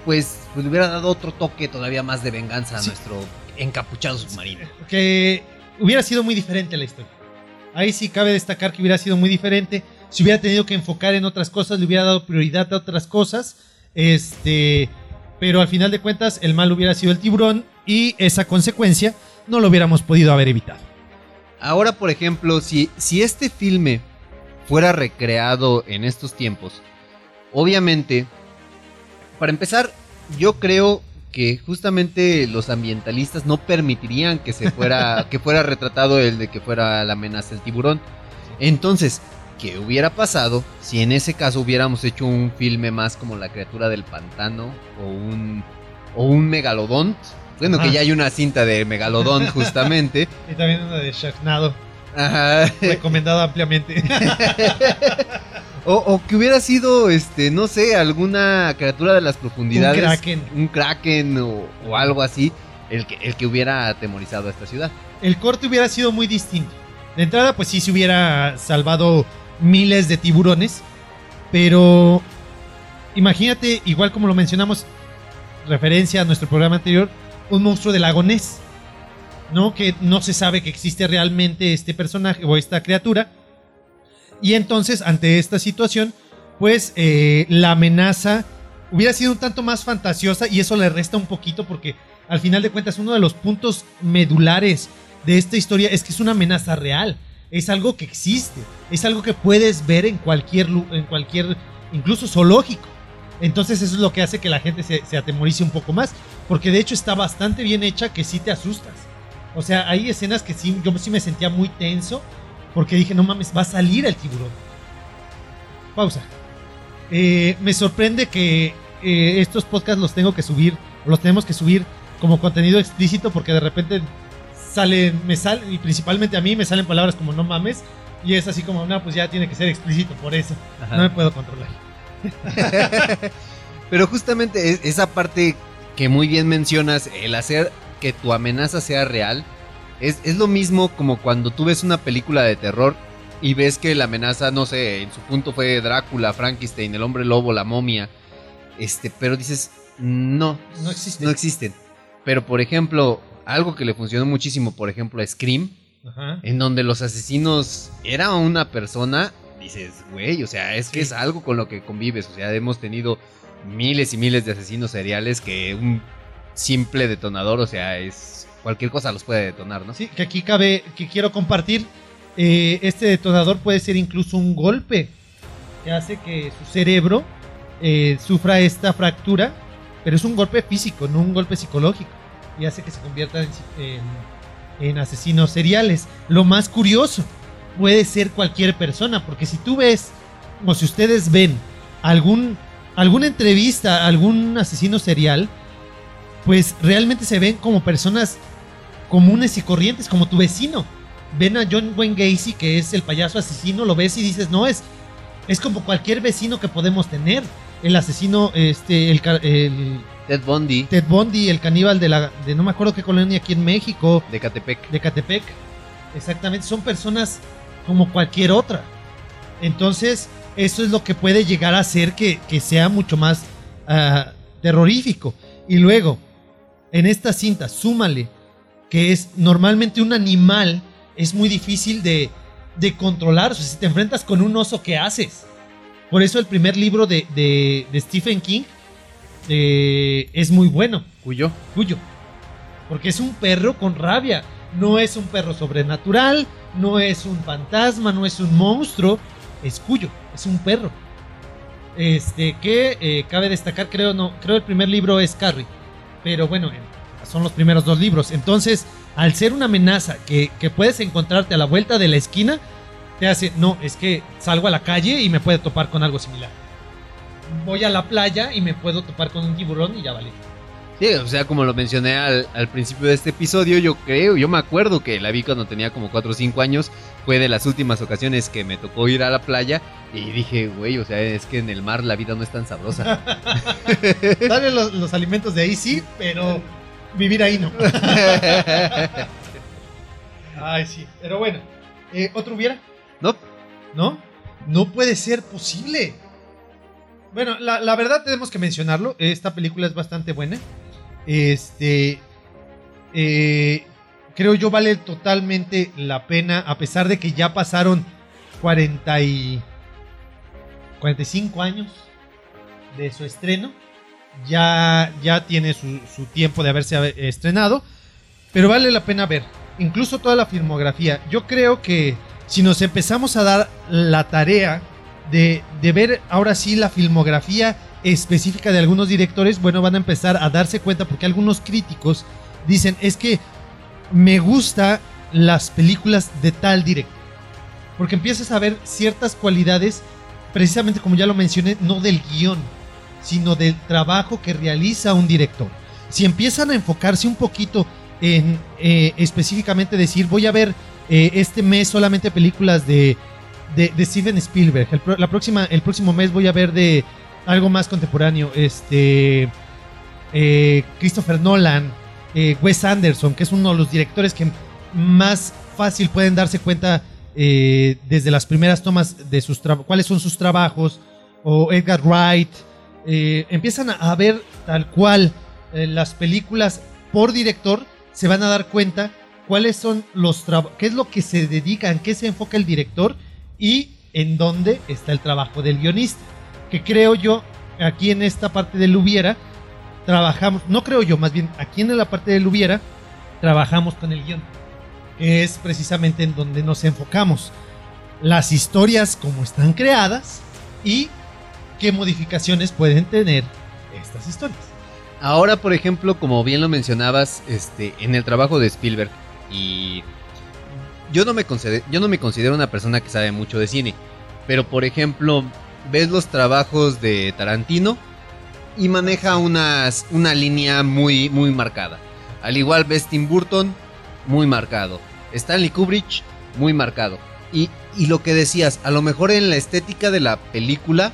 pues, pues le hubiera dado otro toque todavía más de venganza a nuestro encapuchado submarino. que hubiera sido muy diferente la historia. Ahí sí cabe destacar que hubiera sido muy diferente. Si hubiera tenido que enfocar en otras cosas, le hubiera dado prioridad a otras cosas. Este, pero al final de cuentas, el mal hubiera sido el tiburón y esa consecuencia no lo hubiéramos podido haber evitado. Ahora, por ejemplo, si, si este filme fuera recreado en estos tiempos, obviamente, para empezar, yo creo que justamente los ambientalistas no permitirían que se fuera, que fuera retratado el de que fuera la amenaza del tiburón. Entonces, ¿qué hubiera pasado si en ese caso hubiéramos hecho un filme más como La criatura del pantano o un, o un megalodón? Bueno, que ya hay una cinta de megalodón justamente. Y también una de Sharknado, Ajá. recomendada ampliamente. O, o que hubiera sido, este, no sé, alguna criatura de las profundidades. Un kraken. Un kraken o, o algo así. El que, el que hubiera atemorizado a esta ciudad. el corte hubiera sido muy distinto. De entrada, pues sí se hubiera salvado miles de tiburones. Pero imagínate, igual como lo mencionamos, referencia a nuestro programa anterior, un monstruo del lago Ness. ¿No? Que no se sabe que existe realmente este personaje o esta criatura. Y entonces, ante esta situación, pues eh, la amenaza hubiera sido un tanto más fantasiosa y eso le resta un poquito porque al final de cuentas uno de los puntos medulares de esta historia es que es una amenaza real, es algo que existe, es algo que puedes ver en cualquier, en cualquier, incluso zoológico. Entonces eso es lo que hace que la gente se, se atemorice un poco más, porque de hecho está bastante bien hecha que sí te asustas. O sea, hay escenas que sí, yo sí me sentía muy tenso, porque dije, no mames, va a salir el tiburón. Pausa. Eh, me sorprende que eh, estos podcasts los tengo que subir, o los tenemos que subir como contenido explícito, porque de repente salen, me salen, y principalmente a mí me salen palabras como no mames, y es así como, no, pues ya tiene que ser explícito por eso. Ajá. No me puedo controlar. Pero justamente es- esa parte que muy bien mencionas, el hacer que tu amenaza sea real, es, es lo mismo como cuando tú ves una película de terror y ves que la amenaza, no sé, en su punto fue Drácula, Frankenstein, el hombre lobo, la momia, este, pero dices, no, No existe. no existen. Pero por ejemplo, algo que le funcionó muchísimo, por ejemplo, a Scream, Ajá. en donde los asesinos era una persona, dices, güey, o sea, es que es algo con lo que convives, o sea, hemos tenido miles y miles de asesinos seriales que un simple detonador, o sea, es cualquier cosa los puede detonar, ¿no? Sí, que aquí cabe, que quiero compartir. eh, este detonador puede ser incluso un golpe que hace que su cerebro eh, sufra esta fractura, pero es un golpe físico, no un golpe psicológico, y hace que se convierta en, en- asesinos seriales. Lo más curioso, puede ser cualquier persona, porque si tú ves, o si ustedes ven algún, alguna entrevista algún asesino serial, pues realmente se ven como personas comunes y corrientes, como tu vecino. Ven a John Wayne Gacy, que es el payaso asesino, lo ves y dices, no, es, es como cualquier vecino que podemos tener. El asesino, este, el, el Ted Bundy Ted Bundy, el caníbal de la, de no me acuerdo qué colonia aquí en México, de Catepec. de Catepec. Exactamente, son personas como cualquier otra. Entonces, eso es lo que puede llegar a hacer que, que sea mucho más ah, terrorífico. Y luego, en esta cinta, súmale que es normalmente un animal, es muy difícil de, de controlar. O sea, si te enfrentas con un oso, ¿qué haces? Por eso el primer libro de, de- de Stephen King eh, es muy bueno. Cuyo. Cuyo. Porque es un perro con rabia. No es un perro sobrenatural, no es un fantasma, no es un monstruo. Es Cuyo, es un perro. Este, que eh, cabe destacar, creo, no, creo el primer libro es Carrie. Pero bueno, eh, son los primeros dos libros. Entonces, al ser una amenaza que, que puedes encontrarte a la vuelta de la esquina, te hace, no, es que salgo a la calle y me puede topar con algo similar. Voy a la playa y me puedo topar con un tiburón y ya vale. Sí, o sea, como lo mencioné al, al principio de este episodio, yo creo, yo me acuerdo que la vi cuando tenía como 4 o 5 años. Fue de las últimas ocasiones que me tocó ir a la playa. Y dije, güey, o sea, es que en el mar la vida no es tan sabrosa. Dale los, los alimentos de ahí sí, pero vivir ahí no. Ay, sí. Pero bueno, eh, ¿otro hubiera? No. ¿No? No puede ser posible. Bueno, la, la verdad tenemos que mencionarlo. Esta película es bastante buena. Este. eh, creo yo vale totalmente la pena. A pesar de que ya pasaron 40 y. 45 años de su estreno. Ya, ya tiene su, su tiempo de haberse estrenado. Pero vale la pena ver. Incluso toda la filmografía. Yo creo que si nos empezamos a dar la tarea de, de ver ahora sí la filmografía específica de algunos directores, bueno, van a empezar a darse cuenta porque algunos críticos dicen, es que me gusta las películas de tal director. Porque empiezas a ver ciertas cualidades, precisamente como ya lo mencioné, no del guion, sino del trabajo que realiza un director. Si empiezan a enfocarse un poquito en eh, específicamente decir, voy a ver eh, este mes solamente películas de, de, Steven Spielberg, el, la próxima, el próximo mes voy a ver de algo más contemporáneo, este eh, Christopher Nolan, eh, Wes Anderson, que es uno de los directores que más fácil pueden darse cuenta eh, desde las primeras tomas de sus cuáles son sus trabajos, o Edgar Wright, eh, empiezan a, ver tal cual las películas por director, se van a dar cuenta cuáles son los qué es lo que se dedica, en qué se enfoca el director y en dónde está el trabajo del guionista. Que creo yo, aquí en esta parte del hubiera, trabajamos, no creo yo, más bien aquí en la parte del hubiera, trabajamos con el guion, es precisamente en donde nos enfocamos. Las historias como están creadas y qué modificaciones pueden tener estas historias. Ahora, por ejemplo, como bien lo mencionabas, este, en el trabajo de Spielberg, y yo no me yo no me considero una persona que sabe mucho de cine, pero por ejemplo, ves los trabajos de Tarantino y maneja unas, una línea muy, muy marcada. Al igual ves Tim Burton, muy marcado. Stanley Kubrick, muy marcado. Y, y lo que decías, a lo mejor en la estética de la película,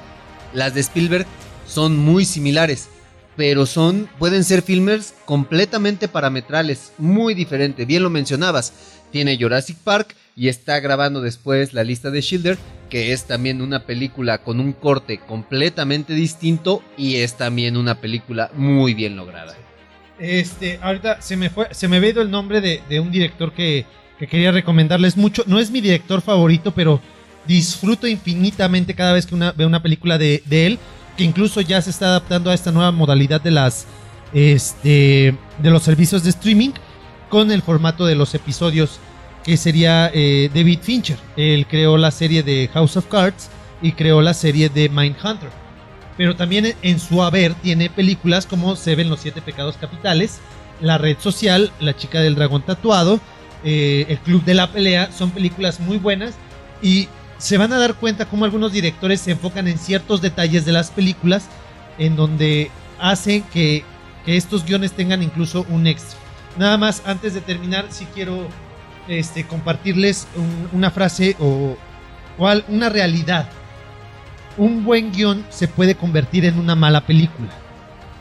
las de Spielberg son muy similares pero son pueden ser filmers completamente parametrales, muy diferente. Bien lo mencionabas, tiene Jurassic Park y está grabando después la lista de Schindler, que es también una película con un corte completamente distinto y es también una película muy bien lograda. Este, ahorita se me fue, se me ha el nombre de, de un director que, que quería recomendarles mucho. No es mi director favorito, pero disfruto infinitamente cada vez que una, veo una película de, de él, que incluso ya se está adaptando a esta nueva modalidad de las este de los servicios de streaming con el formato de los episodios que sería eh, David Fincher. Él creó la serie de House of Cards y creó la serie de Mindhunter. pero también en su haber tiene películas como Se ven los siete pecados capitales, La red social, La chica del dragón tatuado, eh, El club de la pelea, son películas muy buenas y se van a dar cuenta cómo algunos directores se enfocan en ciertos detalles de las películas en donde hacen que, que estos guiones tengan incluso un extra. Nada más, antes de terminar, si quiero este, compartirles un- una frase o, o una realidad. Un buen guion se puede convertir en una mala película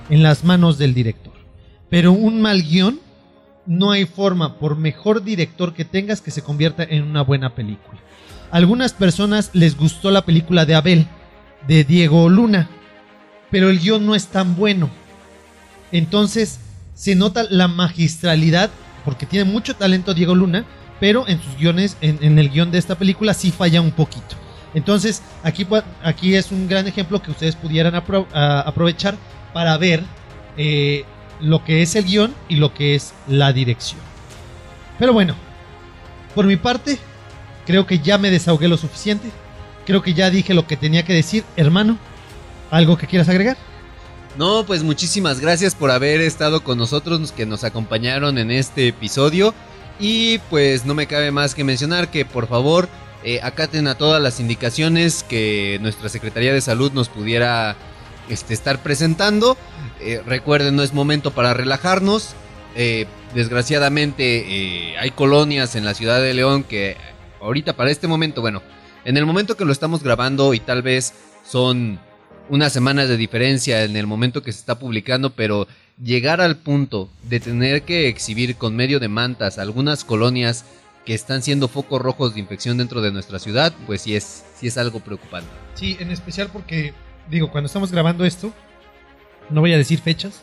en las manos del director. Pero un mal guion, no hay forma, por mejor director que tengas, que se convierta en una buena película. Algunas personas les gustó la película de Abel, de Diego Luna, pero el guion no es tan bueno. Entonces se nota la magistralidad, porque tiene mucho talento Diego Luna, pero en sus guiones, en, el guion de esta película sí falla un poquito. Entonces aquí, aquí es un gran ejemplo que ustedes pudieran aprovechar para ver eh, lo que es el guion y lo que es la dirección. Pero bueno, por mi parte, creo que ya me desahogué lo suficiente. Creo que ya dije lo que tenía que decir. Hermano, ¿algo que quieras agregar? No, pues muchísimas gracias por haber estado con nosotros, que nos acompañaron en este episodio. Y pues no me cabe más que mencionar que por favor eh, acaten a todas las indicaciones que nuestra Secretaría de Salud nos pudiera este, estar presentando. Eh, recuerden, no es momento para relajarnos. Eh, desgraciadamente hay colonias en la ciudad de León que ahorita para este momento, bueno, en el momento que lo estamos grabando y tal vez son unas semanas de diferencia en el momento que se está publicando, pero llegar al punto de tener que exhibir con medio de mantas algunas colonias que están siendo focos rojos de infección dentro de nuestra ciudad, pues sí es, sí es algo preocupante. Sí, en especial porque, digo, cuando estamos grabando esto, no voy a decir fechas,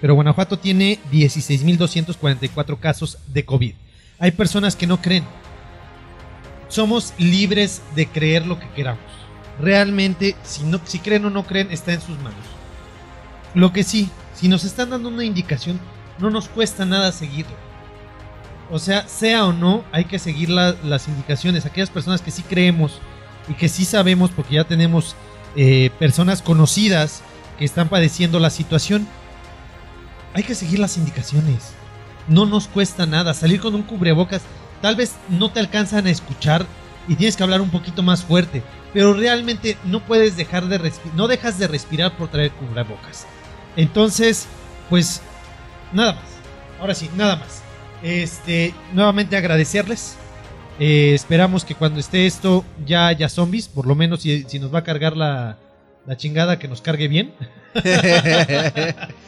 pero Guanajuato tiene 16.244 casos de COVID. Hay personas que no creen. Somos libres de creer lo que queramos. Realmente, si, no, si creen o no creen, está en sus manos. Lo que sí, si nos están dando una indicación, no nos cuesta nada seguirlo. O sea, sea o no, hay que seguir la- las indicaciones. Aquellas personas que sí creemos y que sí sabemos, porque ya tenemos eh, personas conocidas que están padeciendo la situación, hay que seguir las indicaciones. No nos cuesta nada. Salir con un cubrebocas, tal vez no te alcanzan a escuchar y tienes que hablar un poquito más fuerte, pero realmente no puedes dejar de respirar, no dejas de respirar por traer cubrebocas. Entonces, pues nada más. Ahora sí, nada más. Este, nuevamente agradecerles. Eh, esperamos que cuando esté esto ya haya zombies, por lo menos si, si nos va a cargar la, la chingada, que nos cargue bien.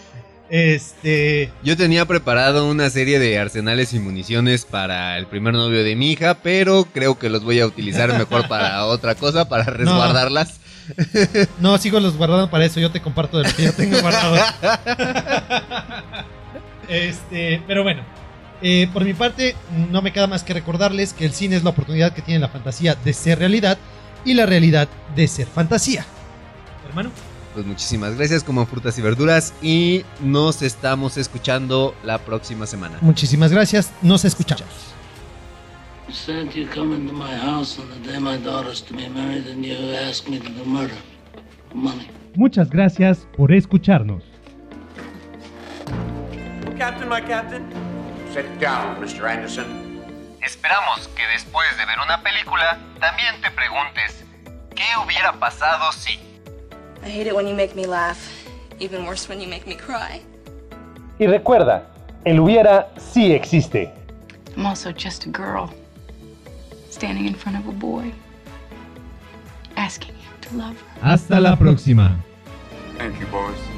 este. Yo tenía preparado una serie de arsenales y municiones para el primer novio de mi hija, pero creo que los voy a utilizar mejor para otra cosa, para resguardarlas. No, sigo los guardando para eso. Yo te comparto de lo que yo tengo guardado. este, pero bueno. eh, por mi parte, no me queda más que recordarles que el cine es la oportunidad que tiene la fantasía de ser realidad y la realidad de ser fantasía. Hermano. Pues muchísimas gracias como frutas y verduras y nos estamos escuchando la próxima semana. Muchísimas gracias. Nos escuchamos. You said you come into my house on the day my daughter's to be married and you asked me to do murder. for Money. Muchas gracias por escucharnos. Captain, my captain. Sit down, Mr. Anderson. Esperamos que después de ver una película también te preguntes ¿qué hubiera pasado si? I hate it when you make me laugh. Even worse when you make me cry. Y recuerda, el hubiera sí existe. I'm also just a girl standing in front of a boy, asking him to love her. Hasta la próxima. Thank you, boys.